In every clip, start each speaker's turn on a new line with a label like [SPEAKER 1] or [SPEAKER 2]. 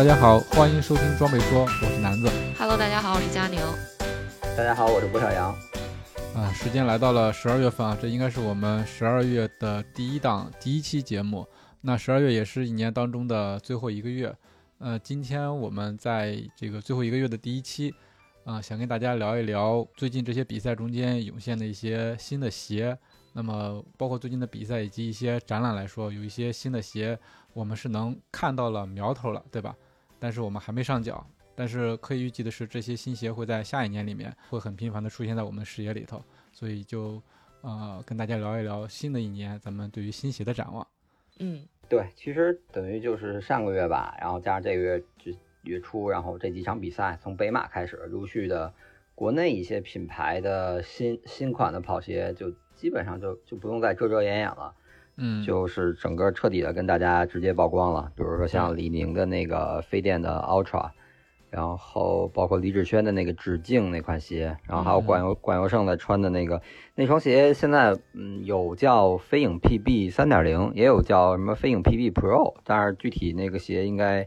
[SPEAKER 1] 大家好，欢迎收听装备说，我是南子。
[SPEAKER 2] Hello，大家好，我是佳宁。
[SPEAKER 3] 大家好，我是郭小阳。
[SPEAKER 1] 啊，时间来到了十二月份啊，这应该是我们十二月的第一档第一期节目。那十二月也是一年当中的最后一个月。呃，今天我们在这个最后一个月的第一期，啊，想跟大家聊一聊最近这些比赛中间涌现的一些新的鞋。那么，包括最近的比赛以及一些展览来说，有一些新的鞋，我们是能看到了苗头了，对吧？但是我们还没上脚，但是可以预计的是，这些新鞋会在下一年里面会很频繁的出现在我们的视野里头，所以就呃跟大家聊一聊新的一年咱们对于新鞋的展望。
[SPEAKER 2] 嗯，
[SPEAKER 3] 对，其实等于就是上个月吧，然后加上这个月就月初，然后这几场比赛从北马开始，陆续的国内一些品牌的新新款的跑鞋就基本上就就不用再遮遮掩掩了。
[SPEAKER 1] 嗯，
[SPEAKER 3] 就是整个彻底的跟大家直接曝光了，比如说像李宁的那个飞电的 Ultra，然后包括李志轩的那个致敬那款鞋，然后还有管尤管尤胜的穿的那个那双鞋，现在嗯有叫飞影 PB 三点零，也有叫什么飞影 PB Pro，但是具体那个鞋应该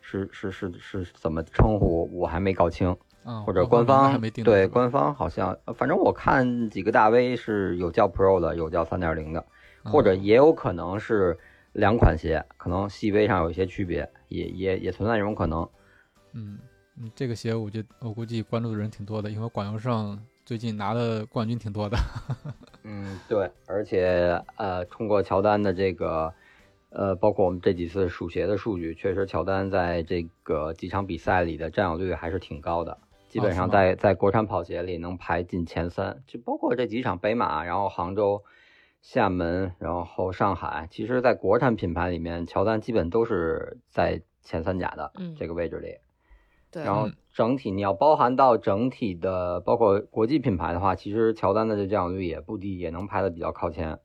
[SPEAKER 3] 是是是是怎么称呼我还没搞清，或者官方对官方好像反正我看几个大 V 是有叫 Pro 的，有叫三点零的。或者也有可能是两款鞋，可能细微上有一些区别，也也也存在这种可能。
[SPEAKER 1] 嗯嗯，这个鞋我觉我估计关注的人挺多的，因为广佑胜最近拿的冠军挺多的。
[SPEAKER 3] 嗯，对，而且呃，通过乔丹的这个呃，包括我们这几次数鞋的数据，确实乔丹在这个几场比赛里的占有率还是挺高的，基本上在在国产跑鞋里能排进前三，就包括这几场北马，然后杭州。厦门，然后上海，其实，在国产品牌里面，乔丹基本都是在前三甲的这个位置里。
[SPEAKER 2] 对。
[SPEAKER 3] 然后整体你要包含到整体的，包括国际品牌的话，其实乔丹的这占有率也不低，也能排的比较靠前。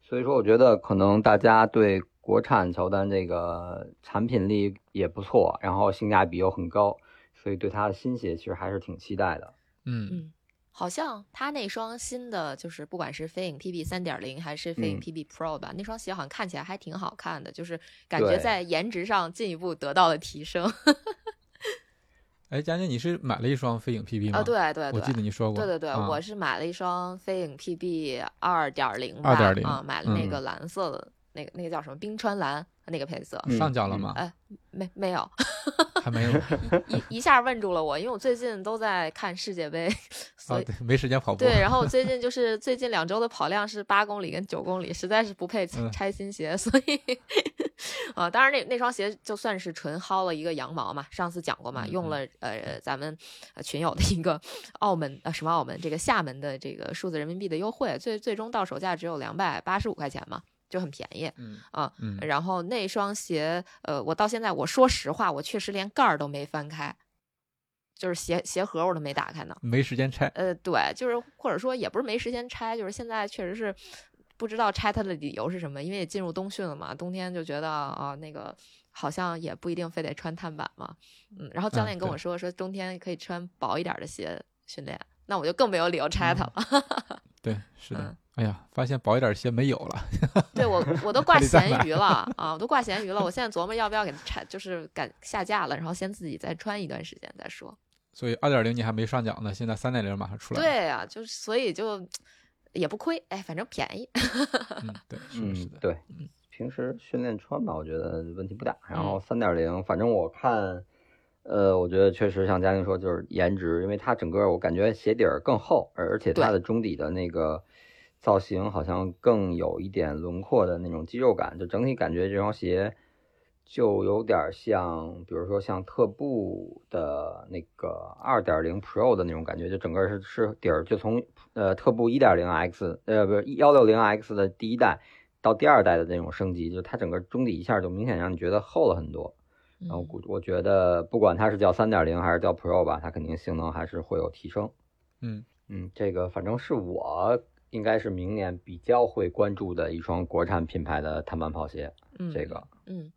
[SPEAKER 3] 所以说，我觉得可能大家对国产乔丹这个产品力也不错，然后性价比又很高，所以对它的新鞋其实还是挺期待的。
[SPEAKER 1] 嗯嗯。
[SPEAKER 2] 好像他那双新的，就是不管是飞影 PB 三点零还是飞影 PB Pro 吧，那双鞋好像看起来还挺好看的，就是感觉在颜值上进一步得到了提升。
[SPEAKER 1] 哎，佳佳，你是买了一双飞影 PB 吗？
[SPEAKER 2] 啊，对对，
[SPEAKER 1] 我记得你说过。
[SPEAKER 2] 对对对，我是买了一双飞影 PB 二点零
[SPEAKER 1] 二点零
[SPEAKER 2] 啊，买了那个蓝色的。那个那个叫什么冰川蓝那个配色
[SPEAKER 1] 上脚了吗？
[SPEAKER 2] 哎，没没有，
[SPEAKER 1] 还没有，
[SPEAKER 2] 一一下问住了我，因为我最近都在看世界杯，所以
[SPEAKER 1] 没时间跑步。
[SPEAKER 2] 对，然后我 最近就是最近两周的跑量是八公里跟九公里，实在是不配拆新鞋，所以啊，当然那那双鞋就算是纯薅了一个羊毛嘛，上次讲过嘛，用了呃咱们群友的一个澳门呃什么澳门这个厦门的这个数字人民币的优惠，最最终到手价只有两百八十五块钱嘛。就很便宜，
[SPEAKER 1] 嗯
[SPEAKER 2] 啊，然后那双鞋，呃，我到现在我说实话，我确实连盖儿都没翻开，就是鞋鞋盒我都没打开呢，
[SPEAKER 1] 没时间拆。
[SPEAKER 2] 呃，对，就是或者说也不是没时间拆，就是现在确实是不知道拆它的理由是什么，因为也进入冬训了嘛，冬天就觉得啊，那个好像也不一定非得穿碳板嘛，嗯，然后教练跟我说说冬天可以穿薄一点的鞋训练，那我就更没有理由拆它了。
[SPEAKER 1] 对，是的。哎呀，发现薄一点鞋没有了。
[SPEAKER 2] 对我，我都挂咸鱼了啊！我都挂咸鱼了。我现在琢磨要不要给它拆，就是赶下架了，然后先自己再穿一段时间再说。
[SPEAKER 1] 所以二点零你还没上脚呢，现在三点零马上出来。
[SPEAKER 2] 对呀，就是所以就也不亏，哎，反正便宜。
[SPEAKER 1] 嗯，对，是的，
[SPEAKER 3] 对，平时训练穿吧，我觉得问题不大。然后三点零，反正我看。呃，我觉得确实像嘉宁说，就是颜值，因为它整个我感觉鞋底儿更厚，而且它的中底的那个造型好像更有一点轮廓的那种肌肉感，就整体感觉这双鞋就有点像，比如说像特步的那个二点零 Pro 的那种感觉，就整个是是底儿就从呃特步一点零 X，呃不是幺六零 X 的第一代到第二代的那种升级，就它整个中底一下就明显让你觉得厚了很多。然后我我觉得不管它是叫三点零还是叫 Pro 吧，它肯定性能还是会有提升。
[SPEAKER 1] 嗯
[SPEAKER 3] 嗯，这个反正是我应该是明年比较会关注的一双国产品牌的碳板跑鞋。
[SPEAKER 2] 嗯，
[SPEAKER 3] 这个
[SPEAKER 2] 嗯。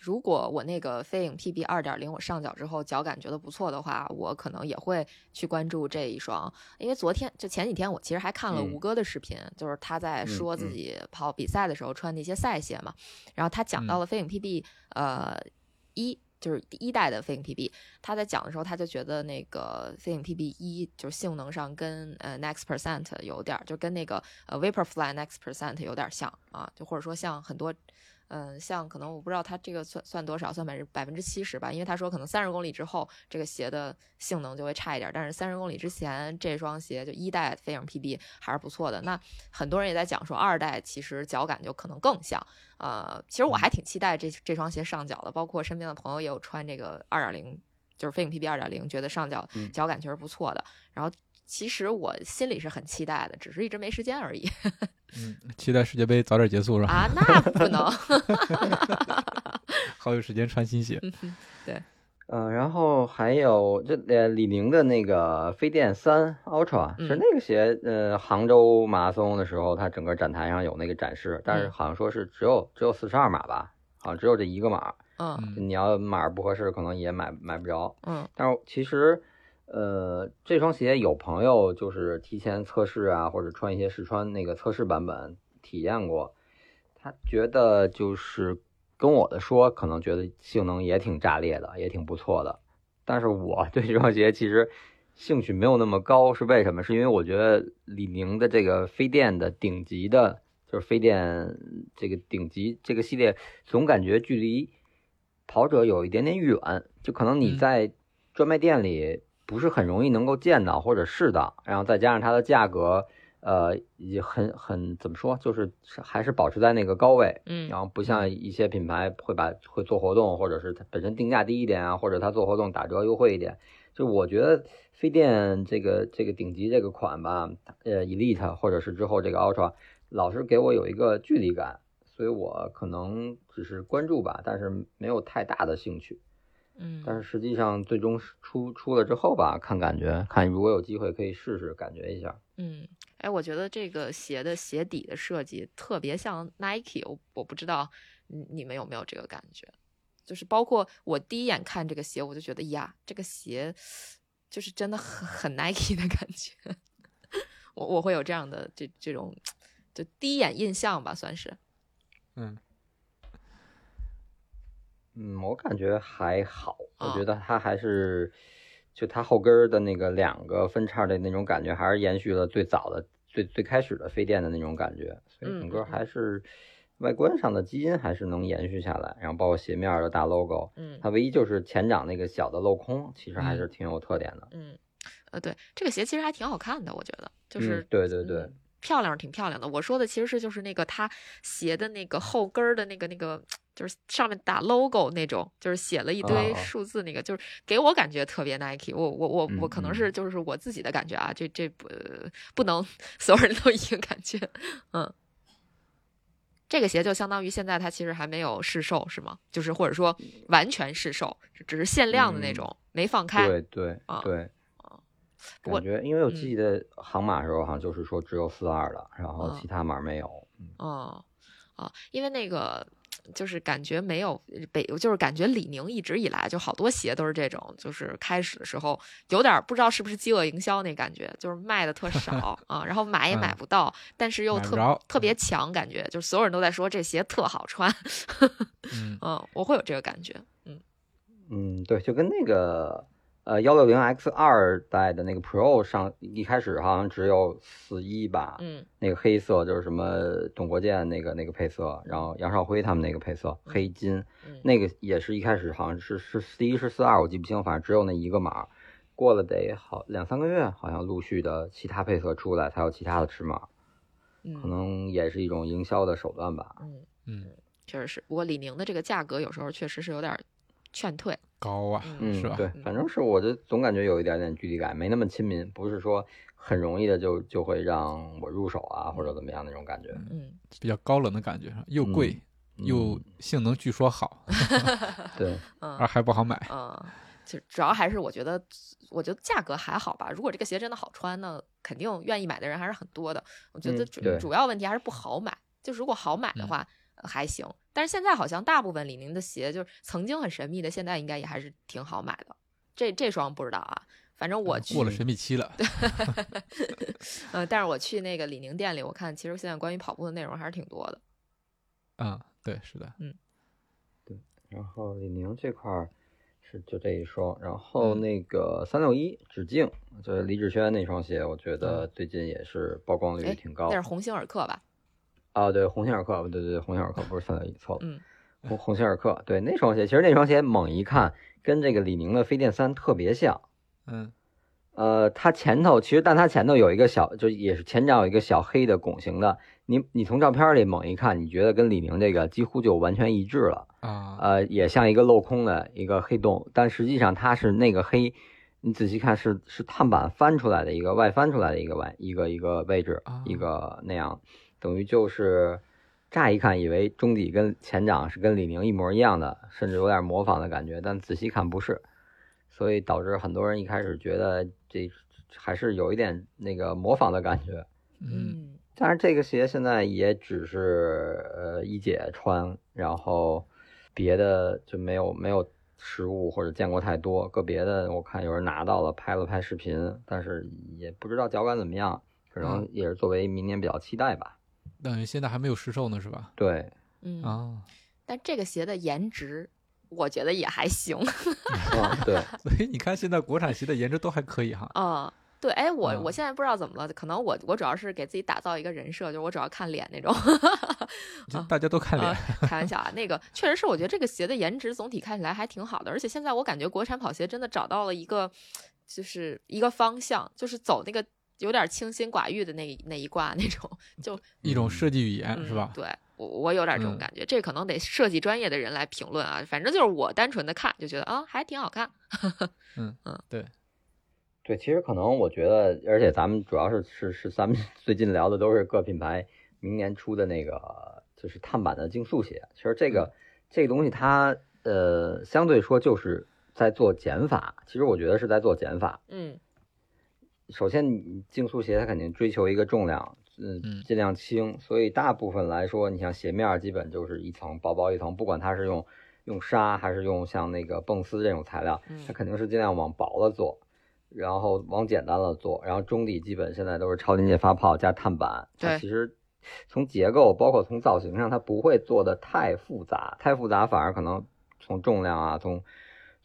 [SPEAKER 2] 如果我那个飞影 PB 二点零我上脚之后脚感觉得不错的话，我可能也会去关注这一双。因为昨天就前几天我其实还看了吴哥的视频，就是他在说自己跑比赛的时候穿的一些赛鞋嘛，然后他讲到了飞影 PB 呃一就是第一代的飞影 PB，他在讲的时候他就觉得那个飞影 PB 一就是性能上跟呃 Next Percent 有点就跟那个呃 Vaporfly Next Percent 有点像啊，就或者说像很多。嗯，像可能我不知道它这个算算多少，算百百分之七十吧，因为他说可能三十公里之后这个鞋的性能就会差一点，但是三十公里之前这双鞋就一代飞影 PB 还是不错的。那很多人也在讲说二代其实脚感就可能更像，呃，其实我还挺期待这这双鞋上脚的，包括身边的朋友也有穿这个二点零，就是飞影 PB 二点零，觉得上脚脚感确实不错的。然后其实我心里是很期待的，只是一直没时间而已。
[SPEAKER 1] 嗯，期待世界杯早点结束是吧？
[SPEAKER 2] 啊，那不能，
[SPEAKER 1] 好有时间穿新鞋。
[SPEAKER 2] 对，
[SPEAKER 3] 嗯，然后还有这呃李宁的那个飞电三 Ultra，是那个鞋，呃，杭州马拉松的时候，它整个展台上有那个展示，但是好像说是只有只有四十二码吧，好像只有这一个码。
[SPEAKER 2] 嗯，
[SPEAKER 3] 你要码不合适，可能也买买不着。
[SPEAKER 2] 嗯，
[SPEAKER 3] 但是其实。呃，这双鞋有朋友就是提前测试啊，或者穿一些试穿那个测试版本体验过，他觉得就是跟我的说，可能觉得性能也挺炸裂的，也挺不错的。但是我对这双鞋其实兴趣没有那么高，是为什么？是因为我觉得李宁的这个飞电的顶级的，就是飞电这个顶级这个系列，总感觉距离跑者有一点点远，就可能你在专卖店里。不是很容易能够见到或者试到，然后再加上它的价格，呃，也很很怎么说，就是还是保持在那个高位，
[SPEAKER 2] 嗯，
[SPEAKER 3] 然后不像一些品牌会把会做活动，或者是它本身定价低一点啊，或者它做活动打折优惠一点，就我觉得飞电这个这个顶级这个款吧，呃，Elite 或者是之后这个 Ultra，老是给我有一个距离感，所以我可能只是关注吧，但是没有太大的兴趣。
[SPEAKER 2] 嗯，
[SPEAKER 3] 但是实际上最终出出了之后吧，看感觉，看如果有机会可以试试，感觉一下。
[SPEAKER 2] 嗯，哎，我觉得这个鞋的鞋底的设计特别像 Nike，我我不知道你你们有没有这个感觉？就是包括我第一眼看这个鞋，我就觉得呀，这个鞋就是真的很很 Nike 的感觉。我我会有这样的这这种就第一眼印象吧，算是。
[SPEAKER 1] 嗯。
[SPEAKER 3] 嗯，我感觉还好，我觉得它还是，就它后跟的那个两个分叉的那种感觉，还是延续了最早的、最最开始的飞电的那种感觉，所以整个还是外观上的基因还是能延续下来。然后包括鞋面的大 logo，
[SPEAKER 2] 嗯，
[SPEAKER 3] 它唯一就是前掌那个小的镂空，其实还是挺有特点的。
[SPEAKER 2] 嗯，呃，对，这个鞋其实还挺好看的，我觉得，就是
[SPEAKER 3] 对对对，
[SPEAKER 2] 漂亮是挺漂亮的。我说的其实是就是那个它鞋的那个后跟儿的那个那个。就是上面打 logo 那种，就是写了一堆数字那个，就是给我感觉特别 Nike。我我我我可能是就是我自己的感觉啊，这这不不能所有人都一个感觉。嗯，这个鞋就相当于现在它其实还没有试售是吗？就是或者说完全试售，只是限量的那种，没放开。
[SPEAKER 3] 对对对。感觉因为我记得航码时候好像就是说只有四二的，然后其他码没有。
[SPEAKER 2] 哦啊，因为那个。就是感觉没有北，就是感觉李宁一直以来就好多鞋都是这种，就是开始的时候有点不知道是不是饥饿营销那感觉，就是卖的特少 啊，然后买也买不到，但是又特特别强，感觉就是所有人都在说这鞋特好穿，嗯，我会有这个感觉，
[SPEAKER 3] 嗯嗯，对，就跟那个。呃，幺六零 X 二代的那个 Pro 上一开始好像只有四一吧，
[SPEAKER 2] 嗯，
[SPEAKER 3] 那个黑色就是什么董国建那个那个配色，然后杨少辉他们那个配色黑金，那个也是一开始好像是是四一是四二，我记不清，反正只有那一个码，过了得好两三个月，好像陆续的其他配色出来，才有其他的尺码，可能也是一种营销的手段吧，
[SPEAKER 2] 嗯嗯，确实是，不过李宁的这个价格有时候确实是有点。劝退。
[SPEAKER 1] 高啊，
[SPEAKER 3] 嗯，
[SPEAKER 1] 是吧？
[SPEAKER 3] 对，反正是我的总感觉有一点点距离感，没那么亲民，不是说很容易的就就会让我入手啊，或者怎么样那种感觉。
[SPEAKER 2] 嗯，
[SPEAKER 1] 比较高冷的感觉，又贵又性能据说好，
[SPEAKER 3] 对，
[SPEAKER 1] 而还不好买。
[SPEAKER 2] 嗯，就主要还是我觉得，我觉得价格还好吧。如果这个鞋真的好穿呢，肯定愿意买的人还是很多的。我觉得主主要问题还是不好买，就如果好买的话还行。但是现在好像大部分李宁的鞋，就是曾经很神秘的，现在应该也还是挺好买的。这这双不知道啊，反正我去
[SPEAKER 1] 过了神秘期了。
[SPEAKER 2] 嗯，但是我去那个李宁店里，我看其实现在关于跑步的内容还是挺多的。
[SPEAKER 1] 嗯，对，是的，
[SPEAKER 2] 嗯，
[SPEAKER 3] 对。然后李宁这块儿是就这一双，然后那个三六一指径，就是李志轩那双鞋，我觉得最近也是曝光率挺高。
[SPEAKER 2] 那是鸿星尔克吧？
[SPEAKER 3] 啊，对，鸿星尔克，对对对，鸿星尔克不是三六一，错了，
[SPEAKER 2] 嗯，
[SPEAKER 3] 鸿鸿星尔克，对那双鞋，其实那双鞋猛一看，跟这个李宁的飞电三特别像，
[SPEAKER 1] 嗯，
[SPEAKER 3] 呃，它前头其实，但它前头有一个小，就也是前掌有一个小黑的拱形的，你你从照片里猛一看，你觉得跟李宁这个几乎就完全一致了，
[SPEAKER 1] 啊，
[SPEAKER 3] 呃，也像一个镂空的一个黑洞，但实际上它是那个黑，你仔细看是是碳板翻出来的一个外翻出来的一个外一个一个位置，一个那样。等于就是乍一看以为中底跟前掌是跟李宁一模一样的，甚至有点模仿的感觉，但仔细看不是，所以导致很多人一开始觉得这还是有一点那个模仿的感觉。
[SPEAKER 2] 嗯，
[SPEAKER 3] 但是这个鞋现在也只是呃一姐穿，然后别的就没有没有实物或者见过太多，个别的我看有人拿到了拍了拍视频，但是也不知道脚感怎么样，可能也是作为明年比较期待吧。
[SPEAKER 1] 等于现在还没有试售呢，是吧？
[SPEAKER 3] 对，
[SPEAKER 2] 嗯
[SPEAKER 1] 啊，
[SPEAKER 2] 但这个鞋的颜值，我觉得也还行。
[SPEAKER 3] 啊，对，
[SPEAKER 1] 所以你看现在国产鞋的颜值都还可以哈。
[SPEAKER 2] 啊，对，哎，我我现在不知道怎么了，可能我我主要是给自己打造一个人设，就是我主要看脸那种。
[SPEAKER 1] 大家都看脸，
[SPEAKER 2] 开玩笑啊，那个确实是，我觉得这个鞋的颜值总体看起来还挺好的，而且现在我感觉国产跑鞋真的找到了一个，就是一个方向，就是走那个。有点清心寡欲的那那一挂那种，就
[SPEAKER 1] 一种设计语言是吧？
[SPEAKER 2] 对我我有点这种感觉，这可能得设计专业的人来评论啊。反正就是我单纯的看就觉得啊，还挺好看。
[SPEAKER 1] 嗯嗯，对
[SPEAKER 3] 对，其实可能我觉得，而且咱们主要是是是咱们 最近聊的都是各品牌明年出的那个就是碳板的竞速鞋。其实这个这个东西它呃相对说就是在做减法，其实我觉得是在做减法。
[SPEAKER 2] 嗯。
[SPEAKER 3] 首先，你竞速鞋它肯定追求一个重量，嗯，尽量轻，所以大部分来说，你像鞋面基本就是一层薄薄一层，不管它是用用纱还是用像那个蹦丝这种材料，它肯定是尽量往薄了做，然后往简单了做，然后中底基本现在都是超临界发泡加碳板，它其实从结构包括从造型上，它不会做的太复杂，太复杂反而可能从重量啊从。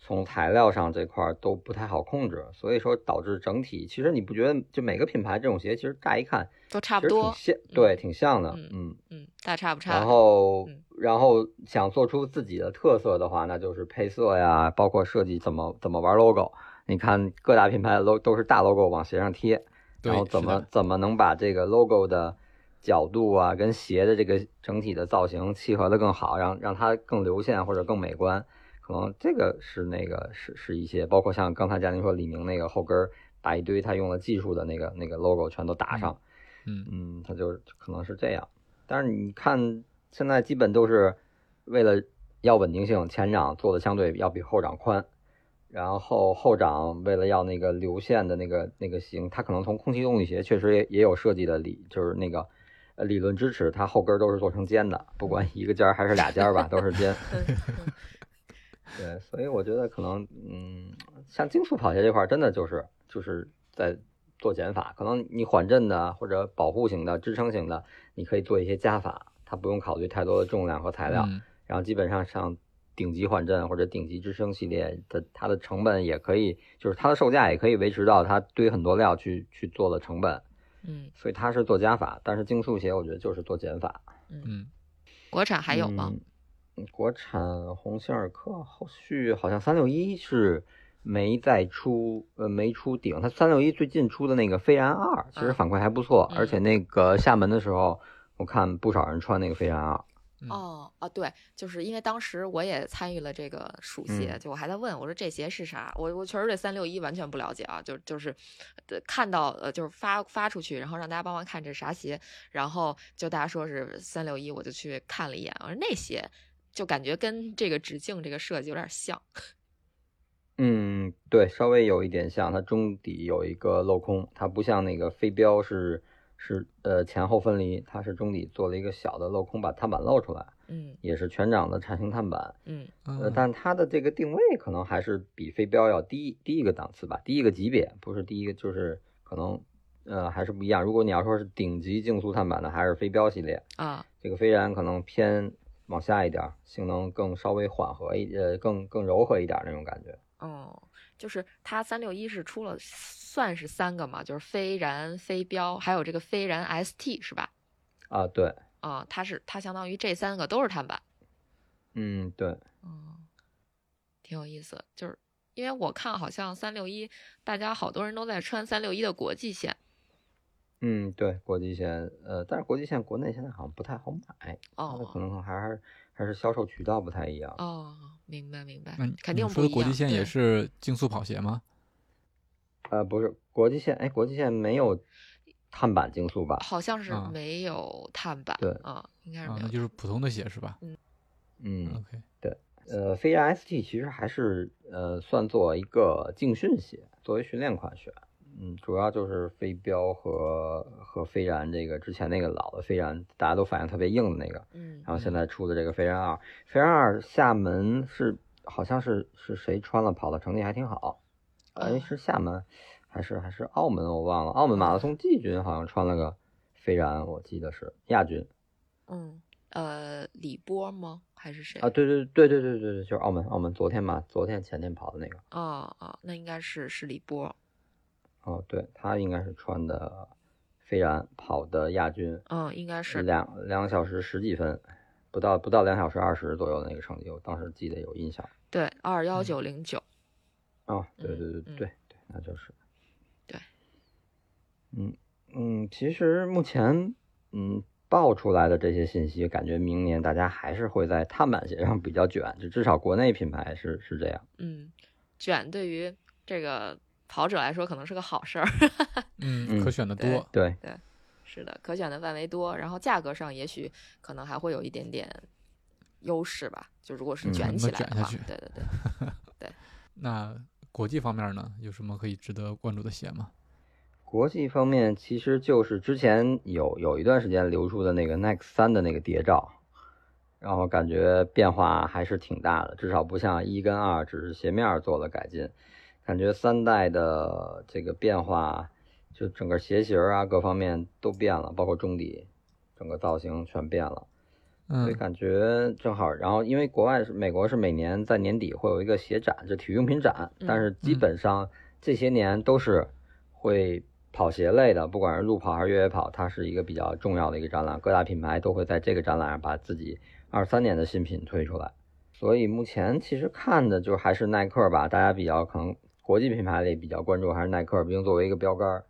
[SPEAKER 3] 从材料上这块都不太好控制，所以说导致整体其实你不觉得就每个品牌这种鞋其实乍一看
[SPEAKER 2] 都差不多，
[SPEAKER 3] 像对挺像的，
[SPEAKER 2] 嗯嗯，大差不差。
[SPEAKER 3] 然后然后想做出自己的特色的话，那就是配色呀，包括设计怎么怎么玩 logo。你看各大品牌的 logo 都是大 logo 往鞋上贴，然后怎么怎么能把这个 logo 的角度啊跟鞋的这个整体的造型契合的更好，让让它更流线或者更美观。可能这个是那个是是一些，包括像刚才嘉宁说李宁那个后跟把一堆他用了技术的那个那个 logo 全都打上，
[SPEAKER 1] 嗯
[SPEAKER 3] 嗯，他就可能是这样。但是你看现在基本都是为了要稳定性，前掌做的相对要比后掌宽，然后后掌为了要那个流线的那个那个型，它可能从空气动力学确实也也有设计的理，就是那个呃理论支持，它后跟都是做成尖的，不管一个尖还是俩尖吧，都是尖。对，所以我觉得可能，嗯，像竞速跑鞋这块，真的就是就是在做减法。可能你缓震的或者保护型的、支撑型的，你可以做一些加法，它不用考虑太多的重量和材料。然后基本上像顶级缓震或者顶级支撑系列的，它的成本也可以，就是它的售价也可以维持到它堆很多料去去做的成本。
[SPEAKER 2] 嗯，
[SPEAKER 3] 所以它是做加法，但是竞速鞋我觉得就是做减法。
[SPEAKER 2] 嗯，国产还有吗？
[SPEAKER 3] 国产鸿星尔克后续好像三六一是没再出，呃，没出顶。它三六一最近出的那个飞然二，其实反馈还不错，而且那个厦门的时候，我看不少人穿那个飞然二。
[SPEAKER 2] 哦哦，对，就是因为当时我也参与了这个暑鞋，就我还在问我说这鞋是啥？我我确实对三六一完全不了解啊，就就是看到呃就是发发出去，然后让大家帮忙看这啥鞋，然后就大家说是三六一，我就去看了一眼，我说那鞋就感觉跟这个直径这个设计有点像。
[SPEAKER 3] 嗯，对，稍微有一点像，它中底有一个镂空，它不像那个飞镖是。是呃前后分离，它是中底做了一个小的镂空，把碳板露出来，
[SPEAKER 2] 嗯，
[SPEAKER 3] 也是全掌的铲形碳板，
[SPEAKER 2] 嗯，
[SPEAKER 3] 呃，但它的这个定位可能还是比飞镖要低低一个档次吧，低一个级别，不是第一个，就是可能呃还是不一样。如果你要说是顶级竞速碳板的，还是飞镖系列
[SPEAKER 2] 啊，
[SPEAKER 3] 这个飞然可能偏往下一点，性能更稍微缓和一呃更更柔和一点那种感觉。
[SPEAKER 2] 哦，就是它三六一是出了。算是三个嘛，就是飞燃、飞镖，还有这个飞燃 ST 是吧？
[SPEAKER 3] 啊，对，
[SPEAKER 2] 啊，它是它相当于这三个都是碳板。
[SPEAKER 3] 嗯，对，
[SPEAKER 2] 嗯，挺有意思，就是因为我看好像三六一，大家好多人都在穿三六一的国际线。
[SPEAKER 3] 嗯，对，国际线，呃，但是国际线国内现在好像不太好买，哦，可能还是还是销售渠道不太一样。
[SPEAKER 2] 哦，明白明白，
[SPEAKER 1] 肯
[SPEAKER 2] 定
[SPEAKER 1] 说的国际线也是竞速跑鞋吗？
[SPEAKER 3] 呃，不是国际线，哎，国际线没有碳板竞速吧？
[SPEAKER 2] 好像是没有碳板，
[SPEAKER 3] 对
[SPEAKER 2] 啊，应该是没有，那
[SPEAKER 1] 就是普通的鞋是吧？
[SPEAKER 2] 嗯
[SPEAKER 3] 嗯
[SPEAKER 1] ，OK，
[SPEAKER 3] 对，呃，飞然 ST 其实还是呃算作一个竞训鞋，作为训练款选，嗯，主要就是飞镖和和飞燃这个之前那个老的飞燃，大家都反应特别硬的那个，
[SPEAKER 2] 嗯，
[SPEAKER 3] 然后现在出的这个飞燃二，飞燃二厦门是好像是是谁穿了跑的成绩还挺好。哎，是厦门还是还是澳门？我忘了。澳门马拉松季军好像穿了个飞燃，我记得是亚军。
[SPEAKER 2] 嗯，呃，李波吗？还是谁？
[SPEAKER 3] 啊，对对对对对对对，就是澳门澳门昨天嘛，昨天前天跑的那个。
[SPEAKER 2] 哦哦，那应该是是李波。
[SPEAKER 3] 哦，对他应该是穿的飞然跑的亚军。
[SPEAKER 2] 嗯，应该是
[SPEAKER 3] 两两个小时十几分，不到不到两小时二十左右的那个成绩，我当时记得有印象。
[SPEAKER 2] 对，二幺九零九。
[SPEAKER 3] 哦，对对对对对，那就是，
[SPEAKER 2] 对，
[SPEAKER 3] 嗯嗯，其实目前嗯爆出来的这些信息，感觉明年大家还是会在碳板鞋上比较卷，就至少国内品牌是是这样。
[SPEAKER 2] 嗯，卷对于这个跑者来说可能是个好事儿。
[SPEAKER 1] 嗯，可选的多。
[SPEAKER 3] 对
[SPEAKER 2] 对，是的，可选的范围多，然后价格上也许可能还会有一点点优势吧。就如果是卷起来的话，对对对对，
[SPEAKER 1] 那。国际方面呢，有什么可以值得关注的鞋吗？
[SPEAKER 3] 国际方面，其实就是之前有有一段时间流出的那个 Nike 三的那个谍照，然后感觉变化还是挺大的，至少不像一跟二只是鞋面做了改进，感觉三代的这个变化，就整个鞋型啊各方面都变了，包括中底，整个造型全变了。所以感觉正好，然后因为国外是美国是每年在年底会有一个鞋展，就体育用品展，但是基本上这些年都是会跑鞋类的，不管是路跑还是越野跑，它是一个比较重要的一个展览，各大品牌都会在这个展览上把自己二三年的新品推出来。所以目前其实看的就还是耐克吧，大家比较可能国际品牌里比较关注还是耐克，毕竟作为一个标杆，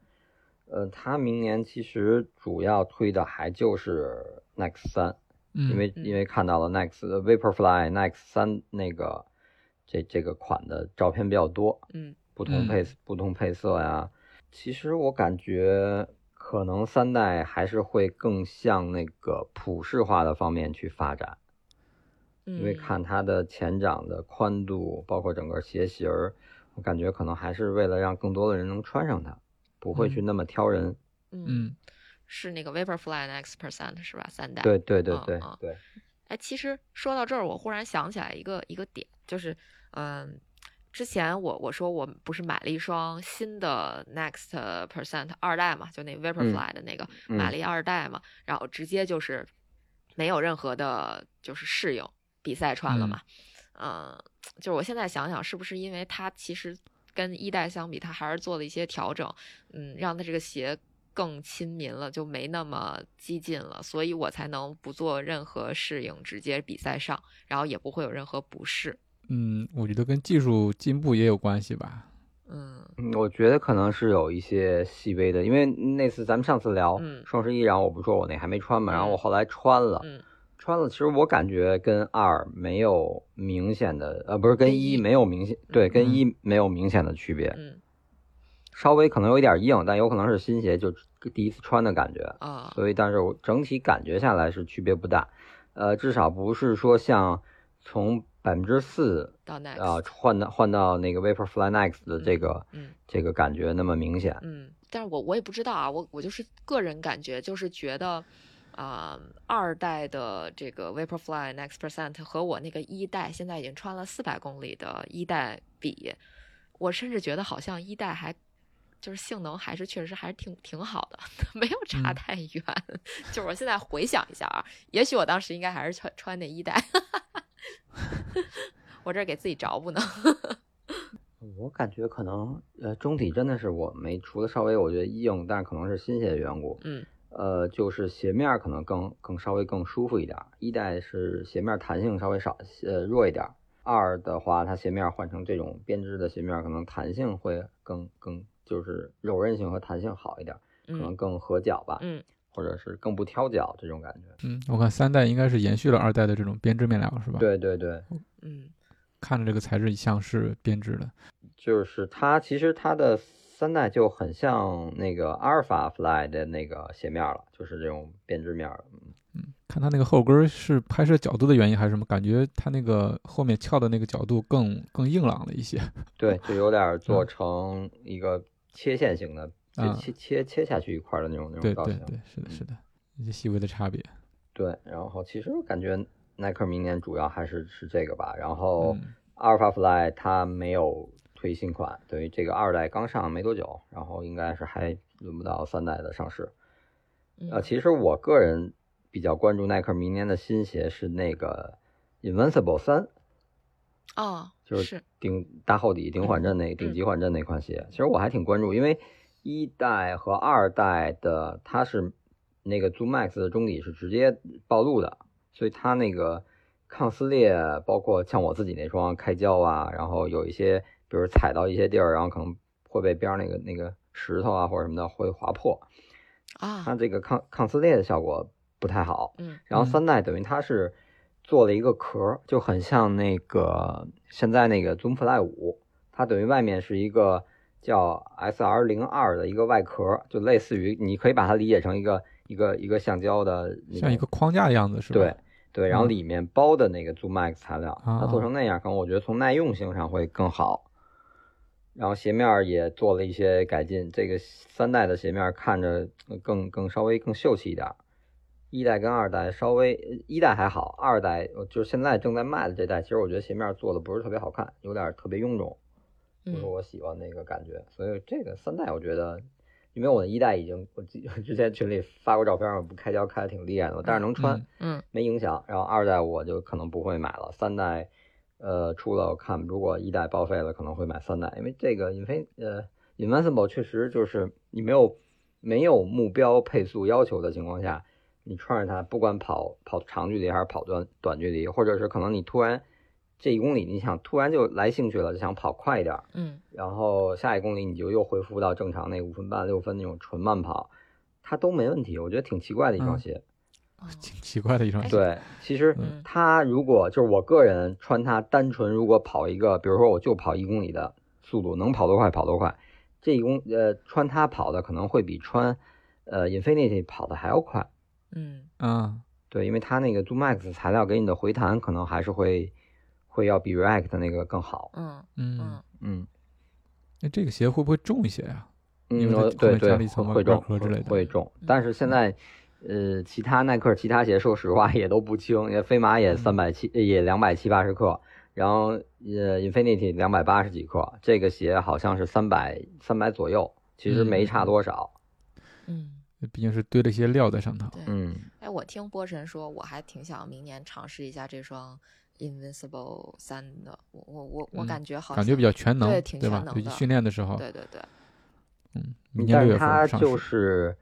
[SPEAKER 3] 呃，它明年其实主要推的还就是 Next 三。因为因为看到了 Next 的 Vaporfly Next 三那个这这个款的照片比较多，
[SPEAKER 2] 嗯，
[SPEAKER 3] 不同配不同配色呀。其实我感觉可能三代还是会更向那个普适化的方面去发展，因为看它的前掌的宽度，包括整个鞋型儿，我感觉可能还是为了让更多的人能穿上它，不会去那么挑人。
[SPEAKER 2] 嗯。是那个 Vaporfly X Percent 是吧？三代。
[SPEAKER 3] 对对对对对。
[SPEAKER 2] 哎，其实说到这儿，我忽然想起来一个一个点，就是，嗯，之前我我说我不是买了一双新的 Next Percent 二代嘛，就那 Vaporfly 的那个，买了一二代嘛，然后直接就是没有任何的，就是适应比赛穿了嘛。嗯，就是我现在想想，是不是因为它其实跟一代相比，它还是做了一些调整，嗯，让它这个鞋。更亲民了，就没那么激进了，所以我才能不做任何适应，直接比赛上，然后也不会有任何不适。
[SPEAKER 1] 嗯，我觉得跟技术进步也有关系吧。
[SPEAKER 2] 嗯，
[SPEAKER 3] 我觉得可能是有一些细微的，因为那次咱们上次聊双十一，然后我不说我那还没穿嘛，然后我后来穿了，穿了，其实我感觉跟二没有明显的，呃，不是跟一没有明显，对，跟一没有明显的区别。
[SPEAKER 2] 嗯，
[SPEAKER 3] 稍微可能有一点硬，但有可能是新鞋，就第一次穿的感觉
[SPEAKER 2] 啊。
[SPEAKER 3] 所以，但是我整体感觉下来是区别不大，呃，至少不是说像从百分之四
[SPEAKER 2] 到 next
[SPEAKER 3] 啊换到换到那个 Vaporfly Next 的这个
[SPEAKER 2] 嗯
[SPEAKER 3] 这个感觉那么明显。
[SPEAKER 2] 嗯，但是我我也不知道啊，我我就是个人感觉，就是觉得。啊，二代的这个 Vaporfly Next Percent 和我那个一代现在已经穿了四百公里的一代比，我甚至觉得好像一代还就是性能还是确实还是挺挺好的，没有差太远。就是我现在回想一下啊，也许我当时应该还是穿穿那一代，我这给自己找补呢。
[SPEAKER 3] 我感觉可能呃中底真的是我没除了稍微我觉得硬，但是可能是新鞋的缘故。
[SPEAKER 2] 嗯。
[SPEAKER 3] 呃，就是鞋面可能更更稍微更舒服一点。一代是鞋面弹性稍微少，呃弱一点。二的话，它鞋面换成这种编织的鞋面，可能弹性会更更就是柔韧性和弹性好一点，可能更合脚吧。
[SPEAKER 2] 嗯，
[SPEAKER 3] 或者是更不挑脚这种感觉。
[SPEAKER 1] 嗯，我看三代应该是延续了二代的这种编织面料，是吧？
[SPEAKER 3] 对对对。
[SPEAKER 2] 嗯，
[SPEAKER 1] 看着这个材质像是编织的，
[SPEAKER 3] 就是它其实它的。三代就很像那个阿尔法 Fly 的那个鞋面了，就是这种编织面。
[SPEAKER 1] 嗯，看它那个后跟是拍摄角度的原因还是什么？感觉它那个后面翘的那个角度更更硬朗了一些。
[SPEAKER 3] 对，就有点做成一个切线型的，
[SPEAKER 1] 就
[SPEAKER 3] 切切切下去一块的那种那
[SPEAKER 1] 种
[SPEAKER 3] 造型。
[SPEAKER 1] 对对对，是的，是的，一些细微的差别。
[SPEAKER 3] 对，然后其实感觉耐克明年主要还是是这个吧。然后阿尔法 Fly 它没有。推新款，等于这个二代刚上没多久，然后应该是还轮不到三代的上市。呃，其实我个人比较关注耐克明年的新鞋是那个 Invincible 三，
[SPEAKER 2] 哦，
[SPEAKER 3] 就是顶大厚底、顶缓震那顶级缓震那款鞋。其实我还挺关注，因为一代和二代的它是那个 Zoom Max 的中底是直接暴露的，所以它那个抗撕裂，包括像我自己那双开胶啊，然后有一些。比如踩到一些地儿，然后可能会被边上那个那个石头啊或者什么的会划破
[SPEAKER 2] 啊，
[SPEAKER 3] 它这个抗抗撕裂的效果不太好。
[SPEAKER 2] 嗯，
[SPEAKER 3] 然后三代等于它是做了一个壳，就很像那个现在那个 Zoom Fly 五，它等于外面是一个叫 SR 零二的一个外壳，就类似于你可以把它理解成一个一个一个橡胶的，
[SPEAKER 1] 像一个框架的样子是
[SPEAKER 3] 吧？对对，然后里面包的那个 Zoom Max 材料，它做成那样，可能我觉得从耐用性上会更好。然后鞋面也做了一些改进，这个三代的鞋面看着更更稍微更秀气一点，一代跟二代稍微一代还好，二代就是现在正在卖的这代，其实我觉得鞋面做的不是特别好看，有点特别臃肿，不是我喜欢那个感觉。所以这个三代我觉得，因为我的一代已经我 之前群里发过照片，我不开胶开的挺厉害的，但是能穿，
[SPEAKER 2] 嗯，
[SPEAKER 3] 没影响。然后二代我就可能不会买了，三代。呃，出了我看，如果一代报废了，可能会买三代，因为这个 Inf 呃 Invincible 确实就是你没有没有目标配速要求的情况下，你穿着它，不管跑跑长距离还是跑短短距离，或者是可能你突然这一公里你想突然就来兴趣了，就想跑快一点，
[SPEAKER 2] 嗯，
[SPEAKER 3] 然后下一公里你就又恢复到正常那五分半六分那种纯慢跑，它都没问题，我觉得挺奇怪的一双鞋。
[SPEAKER 1] 挺奇怪的一双鞋。
[SPEAKER 3] 对，其实它如果就是我个人穿它，单纯如果跑一个，比如说我就跑一公里的速度，能跑多快跑多快。这一公呃穿它跑的可能会比穿呃 Infinity 跑的还要快。
[SPEAKER 2] 嗯
[SPEAKER 1] 啊，
[SPEAKER 3] 对，因为它那个 Zoom Max 材料给你的回弹可能还是会会要比 React 那个更好。
[SPEAKER 2] 嗯
[SPEAKER 1] 嗯
[SPEAKER 3] 嗯。
[SPEAKER 1] 那这个鞋会不会重一些呀？
[SPEAKER 3] 嗯，对对，会重会重，但是现在。呃，其他耐克其他鞋，说实话也都不轻，也飞马也三百七，也两百七八十克，然后呃，Infinity 两百八十几克，这个鞋好像是三百三百左右，其实没差多少。
[SPEAKER 2] 嗯，
[SPEAKER 1] 毕竟是堆了一些料在上头。
[SPEAKER 3] 嗯，
[SPEAKER 2] 哎，我听波神说，我还挺想明年尝试一下这双 Invincible 三的，我我我我感觉好像，
[SPEAKER 1] 感觉比较全能，
[SPEAKER 2] 对，挺全
[SPEAKER 1] 能的。训练的时候，
[SPEAKER 2] 对对对，
[SPEAKER 1] 嗯，
[SPEAKER 3] 但是它就是。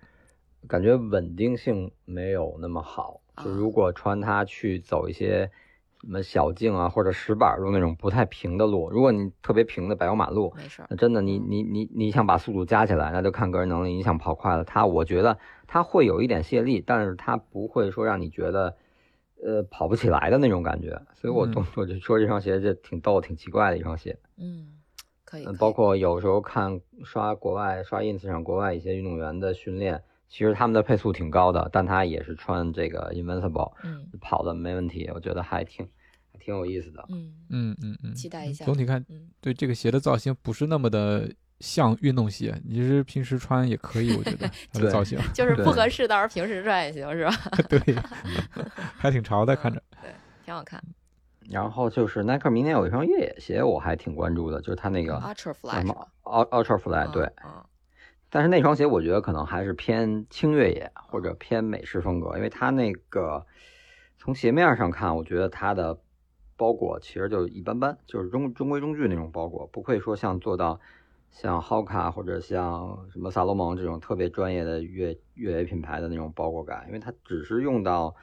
[SPEAKER 3] 感觉稳定性没有那么好，就如果穿它去走一些什么小径啊或者石板路那种不太平的路，如果你特别平的柏油马路，
[SPEAKER 2] 没事，
[SPEAKER 3] 那真的你你你你想把速度加起来，那就看个人能力。你想跑快了，它我觉得它会有一点泄力，但是它不会说让你觉得呃跑不起来的那种感觉。所以我动我就说这双鞋就挺逗、挺奇怪的一双鞋。
[SPEAKER 2] 嗯，可以。
[SPEAKER 3] 包括有时候看刷国外刷 ins 上国外一些运动员的训练，其实他们的配速挺高的，但他也是穿这个 invincible，
[SPEAKER 2] 嗯，
[SPEAKER 3] 跑的没问题，我觉得还挺还挺有意思的。
[SPEAKER 2] 嗯
[SPEAKER 1] 嗯嗯嗯，
[SPEAKER 2] 期待一下。
[SPEAKER 1] 总体看，对这个鞋的造型不是那么的。像运动鞋，你是平时穿也可以，我觉得 它的造型
[SPEAKER 2] 就是不合适，到时候平时穿也行，是吧？
[SPEAKER 1] 对，还挺潮的，看着，
[SPEAKER 2] 对，挺好看。
[SPEAKER 3] 然后就是耐克明年有一双越野鞋，我还挺关注的，就是它那个
[SPEAKER 2] Ultra Fly，什
[SPEAKER 3] 么 Ultra Fly，对。
[SPEAKER 2] 嗯。
[SPEAKER 3] 但是那双鞋我觉得可能还是偏轻越野或者偏美式风格，因为它那个从鞋面上看，我觉得它的包裹其实就一般般，就是中中规中矩那种包裹，不会说像做到。像 Hoka 或者像什么萨洛蒙这种特别专业的越越野品牌的那种包裹感，因为它只是用到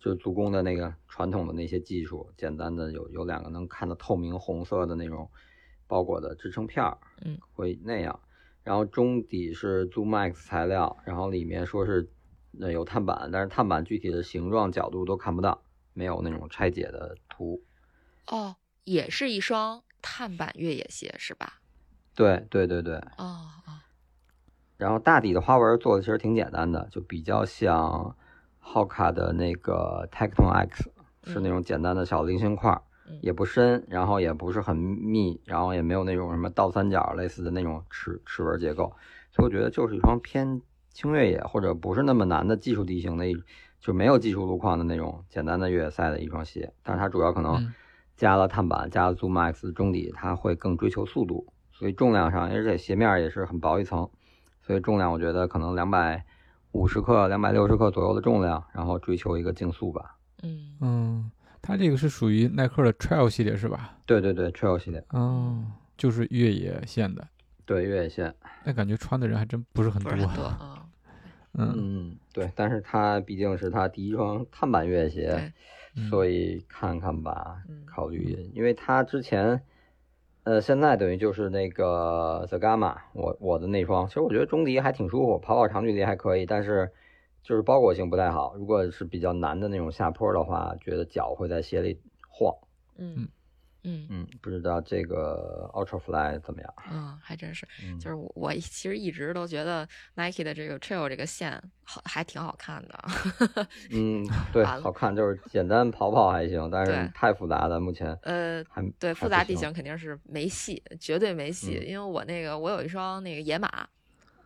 [SPEAKER 3] 就足弓的那个传统的那些技术，简单的有有两个能看到透明红色的那种包裹的支撑片儿，
[SPEAKER 2] 嗯，
[SPEAKER 3] 会那样。然后中底是 ZoomX 材料，然后里面说是那有碳板，但是碳板具体的形状角度都看不到，没有那种拆解的图。
[SPEAKER 2] 哦，也是一双碳板越野鞋是吧？
[SPEAKER 3] 对对对对，
[SPEAKER 2] 哦哦
[SPEAKER 3] 然后大底的花纹做的其实挺简单的，就比较像浩卡的那个 Tecton X，是那种简单的小菱形块，也不深，然后也不是很密，然后也没有那种什么倒三角类似的那种齿齿纹结构，所以我觉得就是一双偏轻越野或者不是那么难的技术地形的一，就没有技术路况的那种简单的越野赛的一双鞋，但是它主要可能加了碳板，加了 Zoom Max 中底，它会更追求速度。所以重量上，而且鞋面也是很薄一层，所以重量我觉得可能两百五十克、两百六十克左右的重量，然后追求一个竞速吧。
[SPEAKER 2] 嗯。
[SPEAKER 1] 嗯，它这个是属于耐克的 Trail 系列是吧？
[SPEAKER 3] 对对对，Trail 系列。
[SPEAKER 1] 哦，就是越野线的。
[SPEAKER 3] 对，越野线。
[SPEAKER 1] 那感觉穿的人还真不是很多。
[SPEAKER 2] 啊。
[SPEAKER 1] 嗯
[SPEAKER 3] 嗯，对，但是它毕竟是它第一双碳板越野鞋，所以看看吧，考虑，因为它之前。呃，现在等于就是那个 The Gamma，我我的那双，其实我觉得中底还挺舒服，跑跑长距离还可以，但是就是包裹性不太好。如果是比较难的那种下坡的话，觉得脚会在鞋里晃。
[SPEAKER 2] 嗯。嗯
[SPEAKER 3] 嗯，不知道这个 Ultra Fly 怎么样？
[SPEAKER 2] 嗯，还真是，就是我我其实一直都觉得 Nike 的这个 Trail 这个线好，还挺好看的。
[SPEAKER 3] 嗯，对，好看，就是简单跑跑还行，但是太复杂的目前
[SPEAKER 2] 呃，
[SPEAKER 3] 还
[SPEAKER 2] 对复杂地形肯定是没戏，绝对没戏。因为我那个我有一双那个野马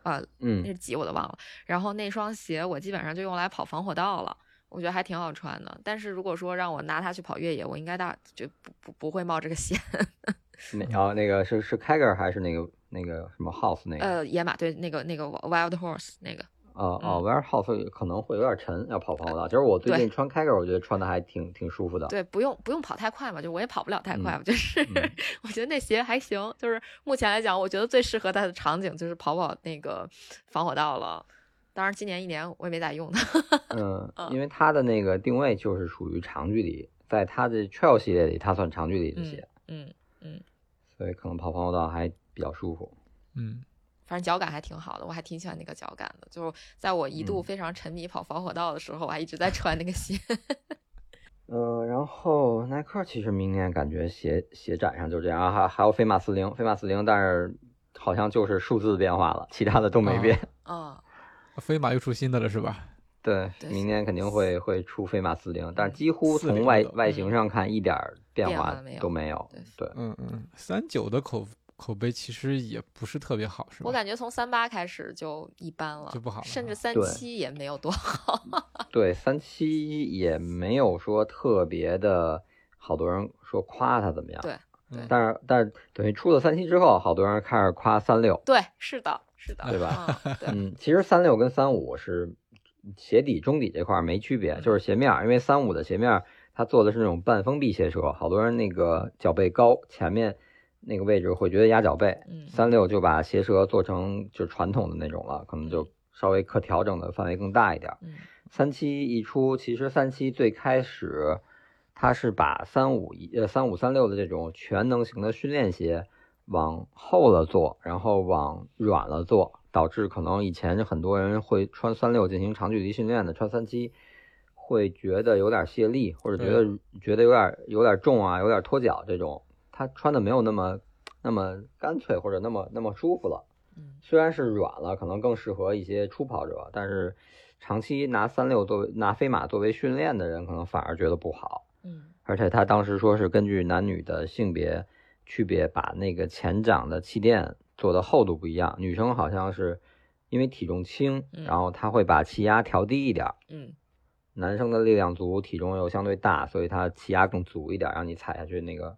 [SPEAKER 2] 啊，
[SPEAKER 3] 嗯，
[SPEAKER 2] 那是几我都忘了。然后那双鞋我基本上就用来跑防火道了。我觉得还挺好穿的，但是如果说让我拿它去跑越野，我应该大就不不不会冒这个险。
[SPEAKER 3] 那哦，那个是是 k a g e r 还是那个那个什么 House 那个？
[SPEAKER 2] 呃，野马对，那个那个 Wild Horse 那个。
[SPEAKER 3] 哦哦，warehouse 可能会有点沉，要跑跑道。就是我最近穿 e r 我觉得穿的还挺挺舒服的。
[SPEAKER 2] 对，不用不用跑太快嘛，就我也跑不了太快，就是 我觉得那鞋还行。就是目前来讲，我觉得最适合它的场景就是跑跑那个防火道了。当然，今年一年我也没咋用它。
[SPEAKER 3] 嗯，因为它的那个定位就是属于长距离，在它的 Trail 系列里，它算长距离的鞋。
[SPEAKER 2] 嗯嗯，
[SPEAKER 3] 所以可能跑防火道还比较舒服。
[SPEAKER 1] 嗯，
[SPEAKER 2] 反正脚感还挺好的，我还挺喜欢那个脚感的。就是在我一度非常沉迷跑防火道的时候，我还一直在穿那个鞋。
[SPEAKER 3] 嗯，然后耐克其实明年感觉鞋鞋展上就这样，还还有飞马四零，飞马四零，但是好像就是数字变化了，其他的都没变。
[SPEAKER 2] 啊。
[SPEAKER 1] 飞马又出新的了是吧？
[SPEAKER 3] 对，明年肯定会会出飞马四零，但是几乎从外外形上看一点变化都没有。对，
[SPEAKER 1] 嗯嗯，三九的口口碑其实也不是特别好，是吧？
[SPEAKER 2] 我感觉从三八开始就一般了，
[SPEAKER 1] 就不好了，
[SPEAKER 2] 甚至三七也没有多 好。
[SPEAKER 3] 对，三七也没有说特别的，好多人说夸它怎么样？
[SPEAKER 2] 对，
[SPEAKER 3] 但是但是等于出了三七之后，好多人开始夸三六。
[SPEAKER 2] 对，是的。是的，
[SPEAKER 3] 对
[SPEAKER 2] 吧？
[SPEAKER 3] 嗯，其实三六跟三五是鞋底中底这块没区别，就是鞋面，因为三五的鞋面它做的是那种半封闭鞋舌，好多人那个脚背高，前面那个位置会觉得压脚背。三六就把鞋舌做成就传统的那种了，可能就稍微可调整的范围更大一点。三七一出，其实三七最开始它是把三五一呃三五三六的这种全能型的训练鞋。往厚了做，然后往软了做，导致可能以前很多人会穿三六进行长距离训练的，穿三七会觉得有点泄力，或者觉得觉得有点有点重啊，有点脱脚这种，它穿的没有那么那么干脆或者那么那么舒服了。
[SPEAKER 2] 嗯，
[SPEAKER 3] 虽然是软了，可能更适合一些初跑者，但是长期拿三六作为拿飞马作为训练的人，可能反而觉得不好。
[SPEAKER 2] 嗯，
[SPEAKER 3] 而且他当时说是根据男女的性别区别，把那个前掌的气垫做的厚度不一样，女生好像是因为体重轻，然后他会把气压调低一点。
[SPEAKER 2] 嗯。
[SPEAKER 3] 男生的力量足，体重又相对大，所以它气压更足一点，让你踩下去那个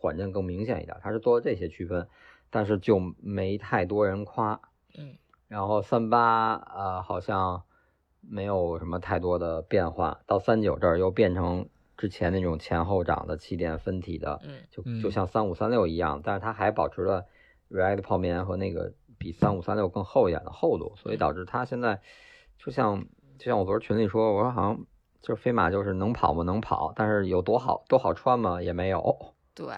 [SPEAKER 3] 缓震更明显一点。它是做了这些区分，但是就没太多人夸。
[SPEAKER 2] 嗯，
[SPEAKER 3] 然后三八呃好像没有什么太多的变化，到三九这儿又变成之前那种前后掌的气垫分体的，
[SPEAKER 2] 嗯，
[SPEAKER 3] 就就像三五三六一样，但是它还保持了 React 泡棉和那个比三五三六更厚一点的厚度，所以导致它现在就像。就像我昨儿群里说，我说好像就是飞马就是能跑吗？能跑，但是有多好多好穿吗？也没有。
[SPEAKER 2] 对，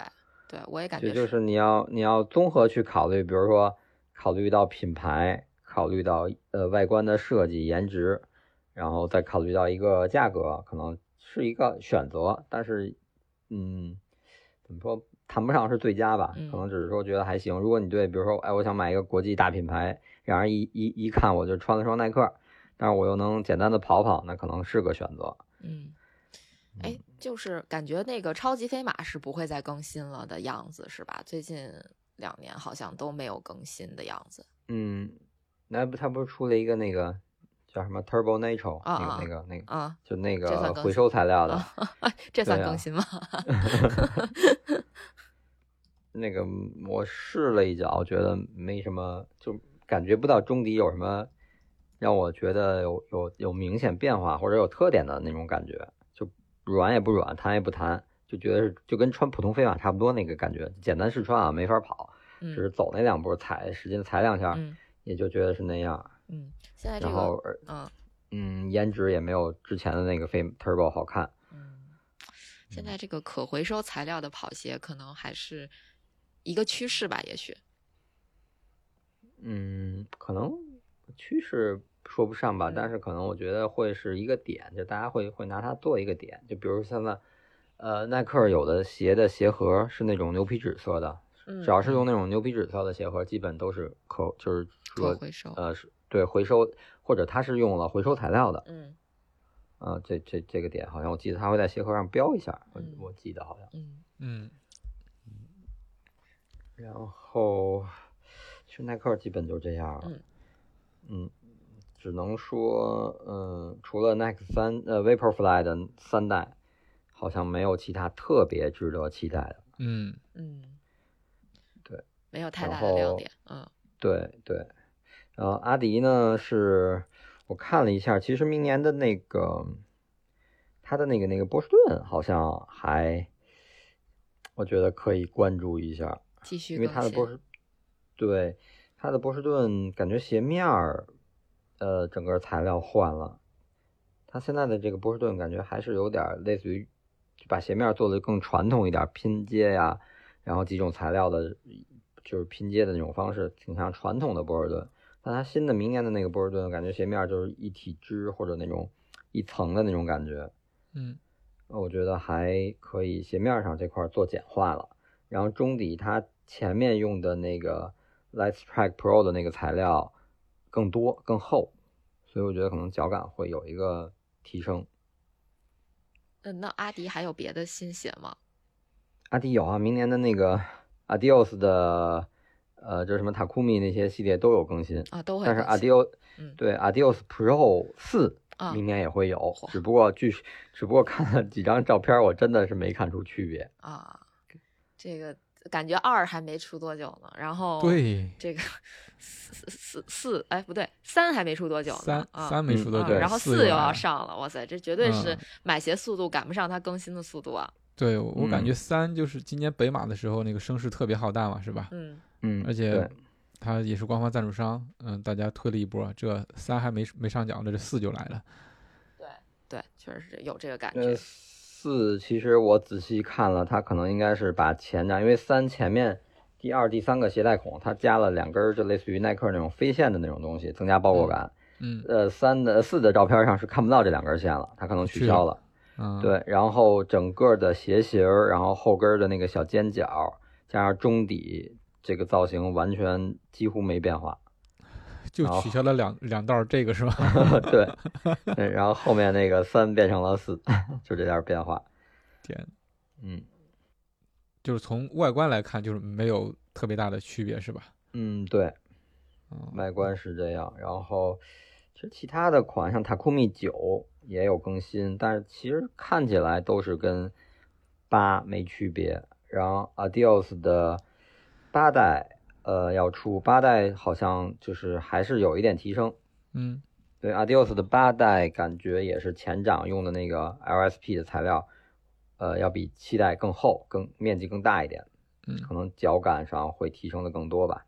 [SPEAKER 2] 对我也感觉
[SPEAKER 3] 就是你要你要综合去考虑，比如说考虑到品牌，考虑到呃外观的设计颜值，然后再考虑到一个价格，可能是一个选择。但是嗯，怎么说谈不上是最佳吧？可能只是说觉得还行。如果你对比如说哎，我想买一个国际大品牌，让人一一一看我就穿了双耐克。但是我又能简单的跑跑，那可能是个选择。
[SPEAKER 2] 嗯，哎，就是感觉那个超级飞马是不会再更新了的样子，是吧？最近两年好像都没有更新的样子。
[SPEAKER 3] 嗯，那不，他不是出了一个那个叫什么 Turbo Natural
[SPEAKER 2] 那
[SPEAKER 3] 个那个那个
[SPEAKER 2] 啊，
[SPEAKER 3] 就那个回收材料的，
[SPEAKER 2] 这算更新吗？
[SPEAKER 3] 那个我试了一脚，觉得没什么，就感觉不到中底有什么。让我觉得有有有明显变化或者有特点的那种感觉，就软也不软，弹也不弹，就觉得是就跟穿普通飞马差不多那个感觉。简单试穿啊，没法跑，只是走那两步踩，使劲踩两下，也就觉得是那样。
[SPEAKER 2] 嗯，现在这
[SPEAKER 3] 个，然后
[SPEAKER 2] 嗯
[SPEAKER 3] 嗯，颜值也没有之前的那个飞 Turbo 好看。
[SPEAKER 2] 嗯，现在这个可回收材料的跑鞋可能还是一个趋势吧，也许。
[SPEAKER 3] 嗯，可能趋势。说不上吧，但是可能我觉得会是一个点，就大家会会拿它做一个点，就比如现在，呃，耐克有的鞋的鞋盒是那种牛皮纸色的，只要是用那种牛皮纸色的鞋盒，基本都是可就是说
[SPEAKER 2] 回收，
[SPEAKER 3] 呃是对回收，或者它是用了回收材料的，
[SPEAKER 2] 嗯，
[SPEAKER 3] 啊这这这个点好像我记得它会在鞋盒上标一下，我我记得好像，
[SPEAKER 2] 嗯。
[SPEAKER 1] 嗯，
[SPEAKER 3] 然后去耐克基本就这样了，嗯。只能说，嗯，除了 Nike 三呃 Vaporfly 的三代，好像没有其他特别值得期待的。
[SPEAKER 1] 嗯
[SPEAKER 2] 嗯，
[SPEAKER 3] 对，
[SPEAKER 2] 没有太大的亮点。嗯，
[SPEAKER 3] 对对。然后阿迪呢，是我看了一下，其实明年的那个他的那个那个波士顿好像还，我觉得可以关注一下。
[SPEAKER 2] 继续，
[SPEAKER 3] 因为他的波士，对他的波士顿感觉鞋面儿。呃，整个材料换了，它现在的这个波士顿感觉还是有点类似于，把鞋面做的更传统一点，拼接呀，然后几种材料的，就是拼接的那种方式，挺像传统的波士顿。但它新的明年的那个波士顿，感觉鞋面就是一体织或者那种一层的那种感觉，
[SPEAKER 1] 嗯，
[SPEAKER 3] 我觉得还可以，鞋面上这块做简化了，然后中底它前面用的那个 Lightstrike Pro 的那个材料。更多更厚，所以我觉得可能脚感会有一个提升。
[SPEAKER 2] 嗯，那阿迪还有别的新鞋吗？
[SPEAKER 3] 阿迪有啊，明年的那个 Adios 的，呃，就是什么 Takumi 那些系列都有更新
[SPEAKER 2] 啊，都会。
[SPEAKER 3] 但是 Adios，对 Adios Pro 四明年也会有，只不过据只不过看了几张照片，我真的是没看出区别
[SPEAKER 2] 啊。这个感觉二还没出多久呢，然后
[SPEAKER 1] 对
[SPEAKER 2] 这个。四四四，哎，不对，三还没出多久
[SPEAKER 1] 呢，三三没出多久，
[SPEAKER 2] 然后
[SPEAKER 1] 四
[SPEAKER 2] 又要上了，哇塞，这绝对是买鞋速度赶不上它更新的速度啊！
[SPEAKER 1] 对我感觉三就是今年北马的时候那个声势特别浩大嘛，是吧？
[SPEAKER 2] 嗯
[SPEAKER 3] 嗯，
[SPEAKER 1] 而且它也是官方赞助商，嗯，大家推了一波，这三还没没上脚呢，这四就来了。
[SPEAKER 2] 对对，确实是有这个感觉。
[SPEAKER 3] 四其实我仔细看了，它可能应该是把前掌，因为三前面。第二、第三个鞋带孔，它加了两根，就类似于耐克那种飞线的那种东西，增加包裹感。
[SPEAKER 1] 嗯，
[SPEAKER 3] 呃，三的四的照片上是看不到这两根线了，它可能取消了。
[SPEAKER 1] 嗯，
[SPEAKER 3] 对，然后整个的鞋型儿，然后后跟的那个小尖角，加上中底这个造型，完全几乎没变化。
[SPEAKER 1] 就取消了两 两道这个是吧？
[SPEAKER 3] 对，然后后面那个三变成了四，就这点变化。
[SPEAKER 1] 天，
[SPEAKER 3] 嗯，
[SPEAKER 1] 就是从外观来看，就是没有特别大的区别，是吧？
[SPEAKER 3] 嗯，对，外观是这样。然后其实其他的款，像塔库米九也有更新，但是其实看起来都是跟八没区别。然后 Adios 的八代。呃，要出八代，好像就是还是有一点提升。
[SPEAKER 1] 嗯，
[SPEAKER 3] 对，Adios 的八代感觉也是前掌用的那个 LSP 的材料，呃，要比七代更厚，更面积更大一点。
[SPEAKER 1] 嗯，
[SPEAKER 3] 可能脚感上会提升的更多吧。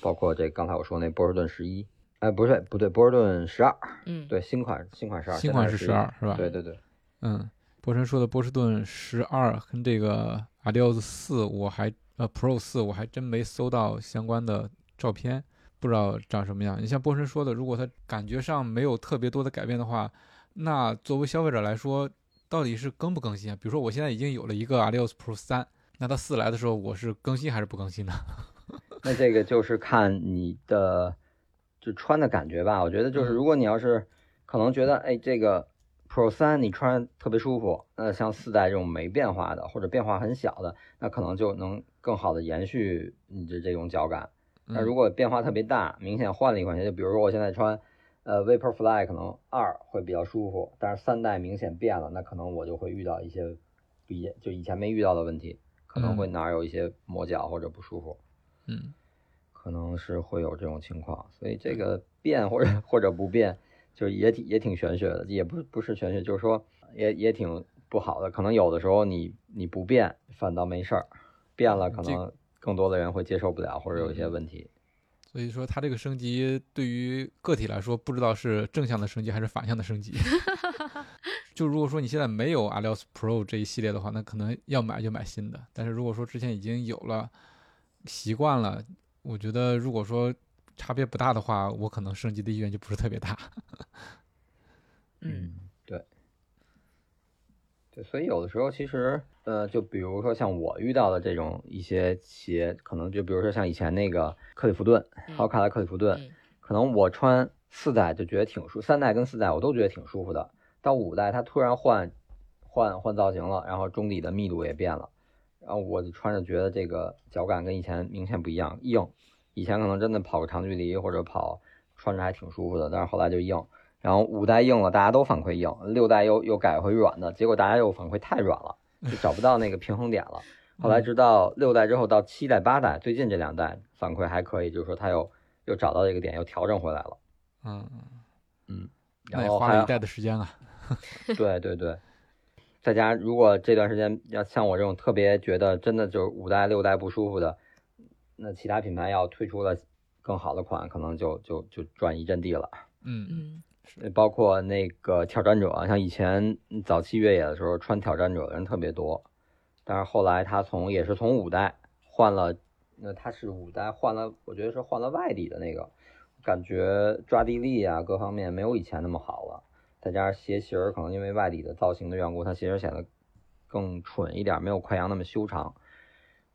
[SPEAKER 3] 包括这刚才我说那波士顿十一，哎，不对，不对，波士顿十二。
[SPEAKER 2] 嗯，
[SPEAKER 3] 对，新款新款十二，
[SPEAKER 1] 新款是
[SPEAKER 3] 十
[SPEAKER 1] 二是吧？
[SPEAKER 3] 对对对。
[SPEAKER 1] 嗯，波神说的波士顿十二跟这个 Adios 四，我还。呃，Pro 四我还真没搜到相关的照片，不知道长什么样。你像波神说的，如果它感觉上没有特别多的改变的话，那作为消费者来说，到底是更不更新啊？比如说我现在已经有了一个 Adios Pro 三，那它四来的时候，我是更新还是不更新呢？
[SPEAKER 3] 那这个就是看你的就穿的感觉吧。我觉得就是如果你要是可能觉得哎这个。Pro 三你穿特别舒服，那像四代这种没变化的或者变化很小的，那可能就能更好的延续你的这种脚感。那如果变化特别大，明显换了一款鞋，就比如说我现在穿呃 Vaporfly，可能二会比较舒服，但是三代明显变了，那可能我就会遇到一些比就以前没遇到的问题，可能会哪有一些磨脚或者不舒服。
[SPEAKER 1] 嗯，
[SPEAKER 3] 可能是会有这种情况，所以这个变或者或者不变。就也挺也挺玄学的，也不不是玄学，就是说也也挺不好的。可能有的时候你你不变反倒没事儿，变了可能更多的人会接受不了或者有一些问题。
[SPEAKER 1] 所以说它这个升级对于个体来说，不知道是正向的升级还是反向的升级。就如果说你现在没有 Alios Pro 这一系列的话，那可能要买就买新的。但是如果说之前已经有了习惯了，我觉得如果说。差别不大的话，我可能升级的意愿就不是特别大。
[SPEAKER 3] 嗯，对，对，所以有的时候其实，呃，就比如说像我遇到的这种一些鞋，可能就比如说像以前那个克里夫顿，好卡的克里夫顿，可能我穿四代就觉得挺舒，三代跟四代我都觉得挺舒服的，到五代它突然换换换造型了，然后中底的密度也变了，然后我就穿着觉得这个脚感跟以前明显不一样，硬。以前可能真的跑个长距离或者跑穿着还挺舒服的，但是后来就硬，然后五代硬了，大家都反馈硬，六代又又改回软的，结果大家又反馈太软了，就找不到那个平衡点了。后来直到六代之后到七代八代，最近这两代反馈还可以，就是说它又又找到这个点，又调整回来了。
[SPEAKER 1] 嗯
[SPEAKER 3] 嗯，
[SPEAKER 1] 那也花了一代的时间啊。
[SPEAKER 3] 对对对，在家如果这段时间要像我这种特别觉得真的就是五代六代不舒服的。那其他品牌要推出了更好的款，可能就就就转移阵地了。
[SPEAKER 1] 嗯
[SPEAKER 2] 嗯，
[SPEAKER 3] 包括那个挑战者，像以前早期越野的时候穿挑战者的人特别多，但是后来他从也是从五代换了，那他是五代换了，我觉得是换了外底的那个，感觉抓地力啊各方面没有以前那么好了。再加上鞋型儿可能因为外底的造型的缘故，它鞋型显得更蠢一点，没有快羊那么修长。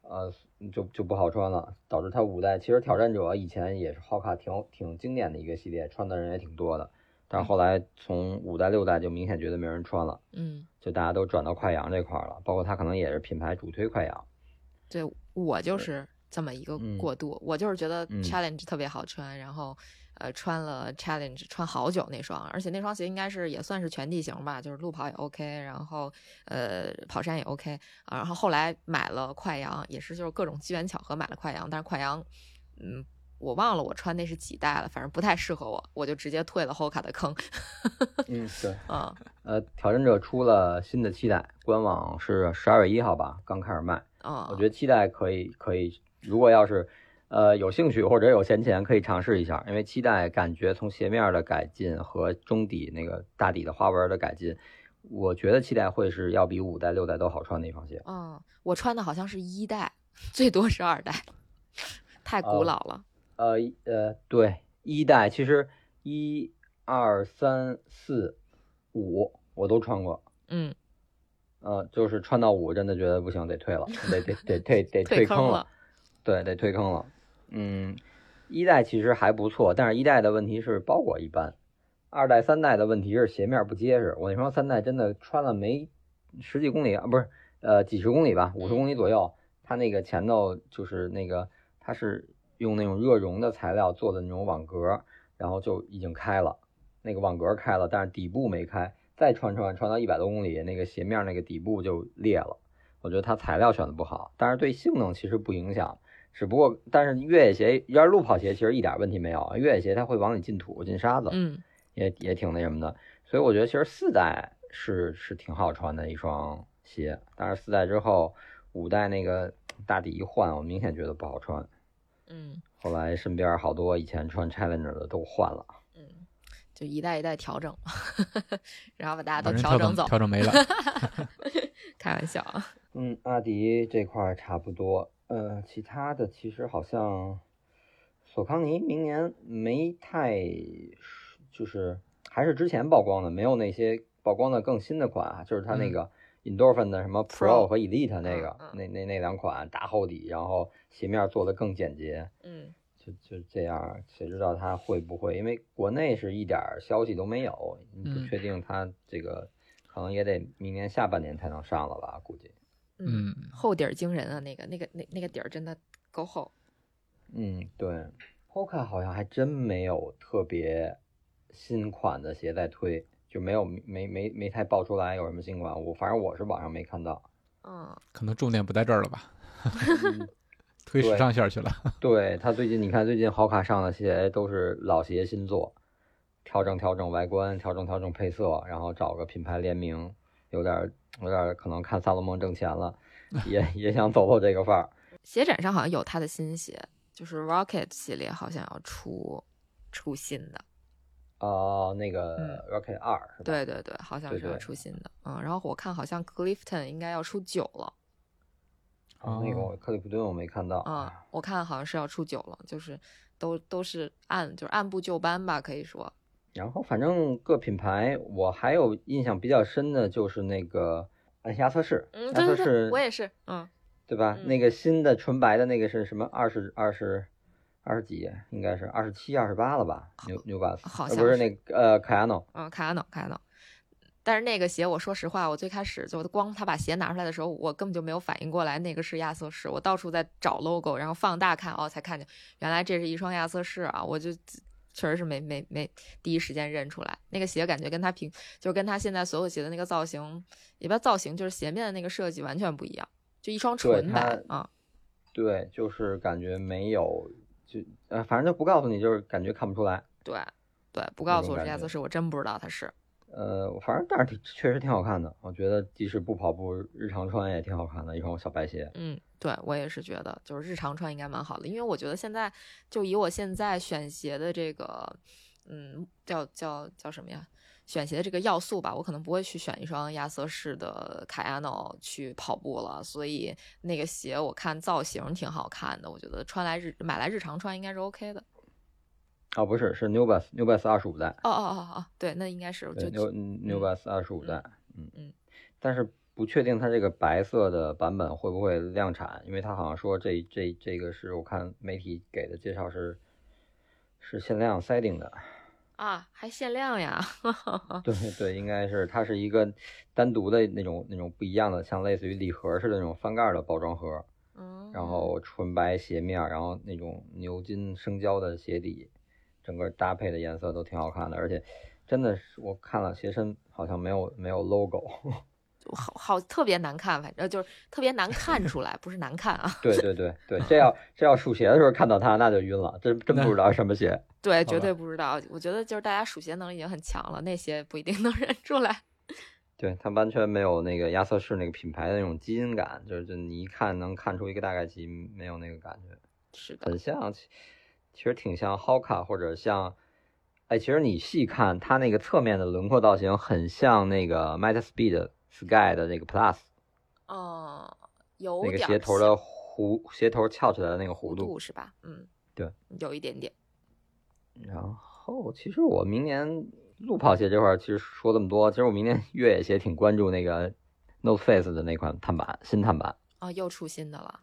[SPEAKER 3] 呃。就就不好穿了，导致它五代其实挑战者以前也是好卡挺挺经典的一个系列，穿的人也挺多的，但是后来从五代六代就明显觉得没人穿了，
[SPEAKER 2] 嗯，
[SPEAKER 3] 就大家都转到快羊这块了，包括它可能也是品牌主推快羊。
[SPEAKER 2] 对我就是这么一个过渡，我就是觉得 challenge 特别好穿，然后。呃，穿了 Challenge 穿好久那双，而且那双鞋应该是也算是全地形吧，就是路跑也 OK，然后呃跑山也 OK 啊。然后后来买了快羊，也是就是各种机缘巧合买了快羊，但是快羊，嗯，我忘了我穿那是几代了，反正不太适合我，我就直接退了 Hoka 的坑。
[SPEAKER 3] 嗯，对，
[SPEAKER 2] 啊，
[SPEAKER 3] 呃，挑战者出了新的七代，官网是十二月一号吧，刚开始卖。
[SPEAKER 2] 啊，
[SPEAKER 3] 我觉得七代可以可以，如果要是。呃，有兴趣或者有闲钱可以尝试一下，因为七代感觉从鞋面的改进和中底那个大底的花纹的改进，我觉得七代会是要比五代、六代都好穿的一双鞋。
[SPEAKER 2] 嗯，我穿的好像是一代，最多是二代，太古老了。
[SPEAKER 3] 呃呃，对，一代其实一二三四五我都穿过，
[SPEAKER 2] 嗯，
[SPEAKER 3] 呃，就是穿到五真的觉得不行，得退了，得得得 退得退
[SPEAKER 2] 坑
[SPEAKER 3] 了，对，得退坑了。嗯，一代其实还不错，但是一代的问题是包裹一般，二代三代的问题是鞋面不结实。我那双三代真的穿了没十几公里啊，不是，呃，几十公里吧，五十公里左右，它那个前头就是那个它是用那种热熔的材料做的那种网格，然后就已经开了。那个网格开了，但是底部没开。再穿穿穿到一百多公里，那个鞋面那个底部就裂了。我觉得它材料选的不好，但是对性能其实不影响。只不过，但是越野鞋要是路跑鞋，其实一点问题没有。越野鞋它会往里进土、进沙子，
[SPEAKER 2] 嗯，
[SPEAKER 3] 也也挺那什么的。所以我觉得其实四代是是挺好穿的一双鞋，但是四代之后五代那个大底一换，我明显觉得不好穿。
[SPEAKER 2] 嗯，
[SPEAKER 3] 后来身边好多以前穿 Challenger 的都换了。
[SPEAKER 2] 嗯就一代一代调整，然后把大家都调
[SPEAKER 1] 整
[SPEAKER 2] 走，
[SPEAKER 1] 调整没了。
[SPEAKER 2] 开玩笑啊。
[SPEAKER 3] 嗯，阿迪这块差不多。呃，其他的其实好像索康尼明年没太，就是还是之前曝光的，没有那些曝光的更新的款啊。就是它那个 Endorphin 的什么 Pro 和 Elite 那个，那那那两款大厚底，然后鞋面做的更简洁。
[SPEAKER 2] 嗯。
[SPEAKER 3] 就就这样，谁知道它会不会？因为国内是一点消息都没有，不确定它这个可能也得明年下半年才能上了吧？估计。
[SPEAKER 2] 嗯，厚底儿惊人啊，那个那个那那个底儿真的够厚。
[SPEAKER 3] 嗯，对，Hoka 好像还真没有特别新款的鞋在推，就没有没没没太爆出来有什么新款。我反正我是网上没看到。
[SPEAKER 2] 嗯，
[SPEAKER 1] 可能重点不在这儿了吧。推时尚线去了，
[SPEAKER 3] 对他最近你看，最近好卡上的鞋都是老鞋新做，调整调整外观，调整调整配色，然后找个品牌联名，有点有点可能看萨洛蒙挣钱了，也也想走走这个范儿。
[SPEAKER 2] 鞋展上好像有他的新鞋，就是 Rocket 系列好像要出出新的。
[SPEAKER 3] 哦，那个 Rocket 二是吧？
[SPEAKER 2] 对对对，好像是要出新的。嗯，然后我看好像 Clifton 应该要出九了。
[SPEAKER 3] 哦，那个克里夫顿我没看到
[SPEAKER 2] 啊，我看好像是要出九了，就是都都是按就是按部就班吧，可以说。
[SPEAKER 3] 然后反正各品牌，我还有印象比较深的就是那个亚瑟士，
[SPEAKER 2] 嗯，
[SPEAKER 3] 对
[SPEAKER 2] 对对，我也是，嗯，
[SPEAKER 3] 对吧？那个新的纯白的那个是什么？二十二十二十几？应该是二十七、二十八了吧？牛牛巴斯，
[SPEAKER 2] 好像
[SPEAKER 3] 不是那个呃卡亚诺，
[SPEAKER 2] 嗯，卡亚诺，卡亚诺。但是那个鞋，我说实话，我最开始就光他把鞋拿出来的时候，我根本就没有反应过来那个是亚瑟士。我到处在找 logo，然后放大看，哦，才看见原来这是一双亚瑟士啊！我就确实是没没没第一时间认出来那个鞋，感觉跟他平就是跟他现在所有鞋的那个造型，也不叫造型，就是鞋面的那个设计完全不一样，就一双纯白啊。
[SPEAKER 3] 对，就是感觉没有，就呃，反正就不告诉你，就是感觉看不出来。
[SPEAKER 2] 对对，不告诉我这家子是，我真不知道他是。
[SPEAKER 3] 呃，反正但是确实挺好看的，我觉得即使不跑步，日常穿也挺好看的一双小白鞋。
[SPEAKER 2] 嗯，对我也是觉得，就是日常穿应该蛮好的，因为我觉得现在就以我现在选鞋的这个，嗯，叫叫叫什么呀？选鞋的这个要素吧，我可能不会去选一双亚瑟士的卡亚诺去跑步了，所以那个鞋我看造型挺好看的，我觉得穿来日买来日常穿应该是 OK 的。
[SPEAKER 3] 哦，不是，是 New Balance，New Balance 二十五代。
[SPEAKER 2] 哦哦哦哦，对，那应该是就
[SPEAKER 3] New New Balance 二十五代。
[SPEAKER 2] 嗯
[SPEAKER 3] 嗯，但是不确定它这个白色的版本会不会量产，因为它好像说这这这个是我看媒体给的介绍是是限量塞定的。
[SPEAKER 2] 啊，还限量呀？
[SPEAKER 3] 对对，应该是它是一个单独的那种那种不一样的，像类似于礼盒似的那种翻盖的包装盒。
[SPEAKER 2] 嗯。
[SPEAKER 3] 然后纯白鞋面，然后那种牛津生胶的鞋底。整个搭配的颜色都挺好看的，而且真的是我看了鞋身好像没有没有 logo，
[SPEAKER 2] 就好好特别难看，反正就是特别难看出来，不是难看啊。
[SPEAKER 3] 对对对对，这要这要数鞋的时候看到它那就晕了，真真不知道什么鞋。
[SPEAKER 2] 对，绝对不知道。我觉得就是大家数鞋能力已经很强了，那些不一定能认出来。
[SPEAKER 3] 对，它完全没有那个亚瑟士那个品牌的那种基因感，就是就你一看能看出一个大概其，没有那个感觉。
[SPEAKER 2] 是的，
[SPEAKER 3] 很像。其实挺像 Hoka 或者像，哎，其实你细看它那个侧面的轮廓造型，很像那个 Meta Speed Sky 的那个 Plus。
[SPEAKER 2] 哦，有
[SPEAKER 3] 那个鞋头的弧，鞋头翘起来的那个弧
[SPEAKER 2] 度是吧？嗯，
[SPEAKER 3] 对，
[SPEAKER 2] 有一点点。
[SPEAKER 3] 然后，其实我明年路跑鞋这块，其实说这么多，其实我明年越野鞋挺关注那个 North Face 的那款碳板，新碳板。
[SPEAKER 2] 哦，又出新的了。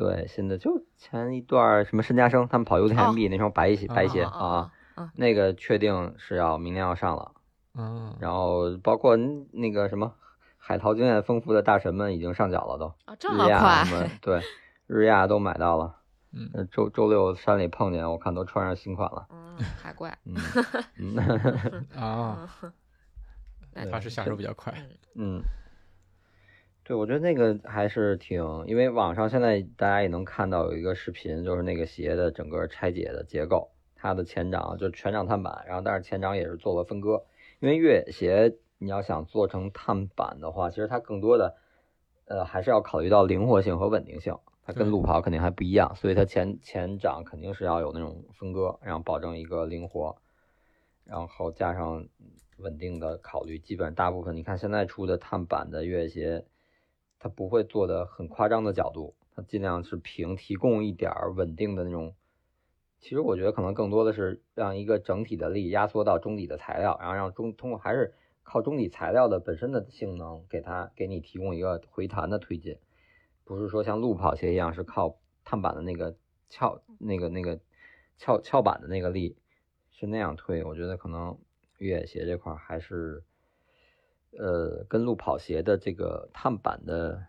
[SPEAKER 3] 对，新的就前一段什么申嘉生他们跑 UTMB 那双白鞋白鞋
[SPEAKER 2] 啊，
[SPEAKER 3] 那个确定是要明年要上了。
[SPEAKER 1] 嗯，
[SPEAKER 3] 然后包括那个什么海淘经验丰富的大神们已经上脚了都。
[SPEAKER 2] 啊，这么快？
[SPEAKER 3] 对，日亚都买到了。
[SPEAKER 1] 嗯，
[SPEAKER 3] 周周六山里碰见，我看都穿上新款了。
[SPEAKER 2] 嗯，海 怪。
[SPEAKER 3] 嗯
[SPEAKER 1] 啊，他是下手比较快。
[SPEAKER 3] 嗯。对，我觉得那个还是挺，因为网上现在大家也能看到有一个视频，就是那个鞋的整个拆解的结构，它的前掌就全掌碳板，然后但是前掌也是做了分割，因为越野鞋你要想做成碳板的话，其实它更多的，呃，还是要考虑到灵活性和稳定性，它跟路跑肯定还不一样，所以它前前掌肯定是要有那种分割，然后保证一个灵活，然后加上稳定的考虑，基本上大部分你看现在出的碳板的越野鞋。它不会做的很夸张的角度，它尽量是平，提供一点稳定的那种。其实我觉得可能更多的是让一个整体的力压缩到中底的材料，然后让中通过还是靠中底材料的本身的性能给它给你提供一个回弹的推进，不是说像路跑鞋一样是靠碳板的那个翘那个那个翘翘板的那个力是那样推。我觉得可能越野鞋这块还是。呃，跟路跑鞋的这个碳板的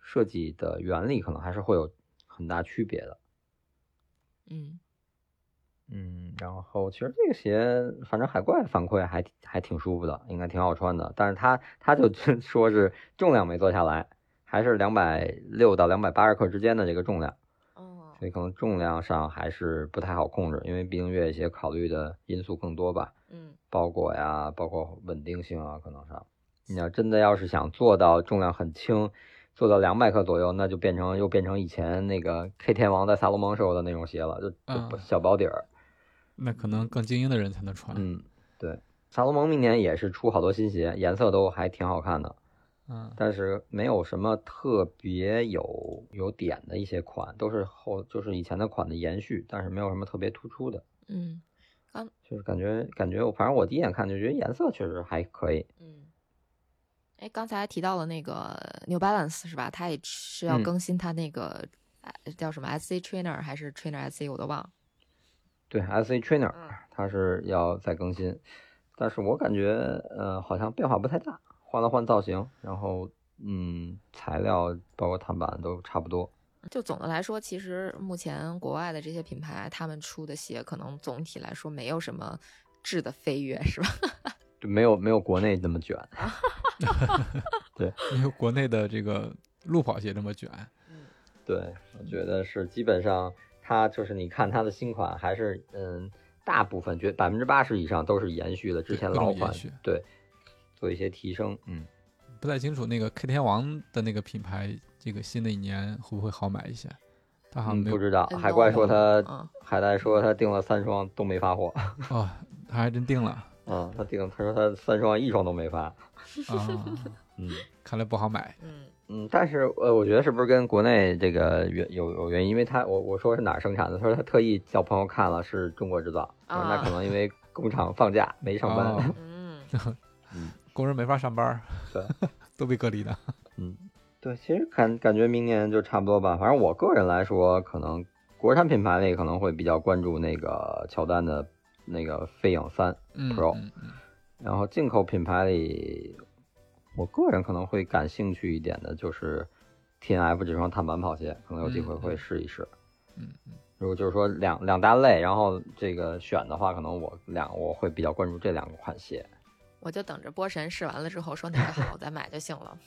[SPEAKER 3] 设计的原理可能还是会有很大区别的。
[SPEAKER 2] 嗯
[SPEAKER 3] 嗯，然后其实这个鞋，反正海怪反馈还还挺舒服的，应该挺好穿的。但是他他 就说是重量没做下来，还是两百六到两百八十克之间的这个重量。
[SPEAKER 2] 哦，
[SPEAKER 3] 所以可能重量上还是不太好控制，因为毕竟越野鞋考虑的因素更多吧。
[SPEAKER 2] 嗯，
[SPEAKER 3] 包裹呀，包括稳定性啊，可能上。你要真的要是想做到重量很轻，做到两百克左右，那就变成又变成以前那个 K 天王在萨洛蒙时候的那种鞋了，就小薄底儿。
[SPEAKER 1] 那可能更精英的人才能穿。
[SPEAKER 3] 嗯，对，萨洛蒙明年也是出好多新鞋，颜色都还挺好看的。
[SPEAKER 1] 嗯，
[SPEAKER 3] 但是没有什么特别有有点的一些款，都是后就是以前的款的延续，但是没有什么特别突出的。
[SPEAKER 2] 嗯，
[SPEAKER 3] 就是感觉感觉我反正我第一眼看就觉得颜色确实还可以。
[SPEAKER 2] 嗯。哎，刚才提到了那个 New Balance 是吧？它也是要更新它那个叫什么 SC Trainer 还是 Trainer SC，我都忘了。
[SPEAKER 3] 对，SC Trainer，它是要再更新，但是我感觉呃好像变化不太大，换了换造型，然后嗯材料包括碳板都差不多。
[SPEAKER 2] 就总的来说，其实目前国外的这些品牌，他们出的鞋可能总体来说没有什么质的飞跃，是吧？
[SPEAKER 3] 就没有没有国内那么卷，对，
[SPEAKER 1] 没有国内的这个路跑鞋这么卷。
[SPEAKER 2] 嗯，
[SPEAKER 3] 对，我觉得是基本上它就是你看它的新款还是嗯，大部分绝百分之八十以上都是延续了之前老款，对，做一些提升。嗯，
[SPEAKER 1] 不太清楚那个 K 天王的那个品牌，这个新的一年会不会好买一些？他好像
[SPEAKER 3] 不知道。海怪说他，海带说他订了三双都没发货。
[SPEAKER 1] 哦，他 还真订了。
[SPEAKER 3] 嗯，他订，他说他三双一双都没发，
[SPEAKER 1] 啊，
[SPEAKER 3] 嗯，
[SPEAKER 1] 看来不好买，
[SPEAKER 2] 嗯
[SPEAKER 3] 嗯，但是呃，我觉得是不是跟国内这个原有有原因？因为他我我说是哪儿生产的，他说他特意叫朋友看了是中国制造，那可能因为工厂放假没上班，
[SPEAKER 2] 嗯
[SPEAKER 3] 嗯，
[SPEAKER 1] 工人没法上班，
[SPEAKER 3] 对，
[SPEAKER 1] 都被隔离的，
[SPEAKER 3] 嗯，对，其实感感觉明年就差不多吧，反正我个人来说，可能国产品牌里可能会比较关注那个乔丹的。那个飞影三 Pro，然后进口品牌里，我个人可能会感兴趣一点的就是 T N F 这双碳板跑鞋，可能有机会会试一试。
[SPEAKER 1] 嗯嗯，
[SPEAKER 3] 如果就是说两两大类，然后这个选的话，可能我两我会比较关注这两个款鞋。
[SPEAKER 2] 我就等着波神试完了之后说哪个好，再买就行了，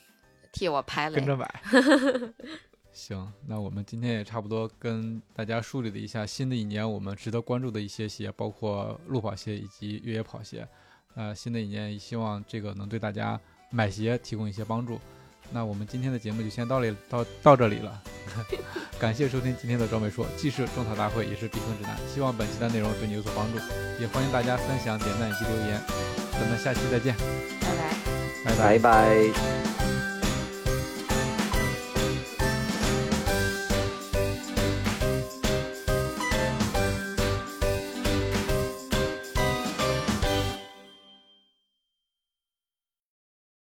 [SPEAKER 2] 替我排雷。
[SPEAKER 1] 跟着买。行，那我们今天也差不多跟大家梳理了一下新的一年我们值得关注的一些鞋，包括路跑鞋以及越野跑鞋。呃，新的一年也希望这个能对大家买鞋提供一些帮助。那我们今天的节目就先到里到到这里了，感谢收听今天的装备说，既是种草大会，也是避坑指南。希望本期的内容对你有所帮助，也欢迎大家分享、点赞以及留言。咱们下期再见，
[SPEAKER 2] 拜拜，
[SPEAKER 1] 拜
[SPEAKER 3] 拜拜。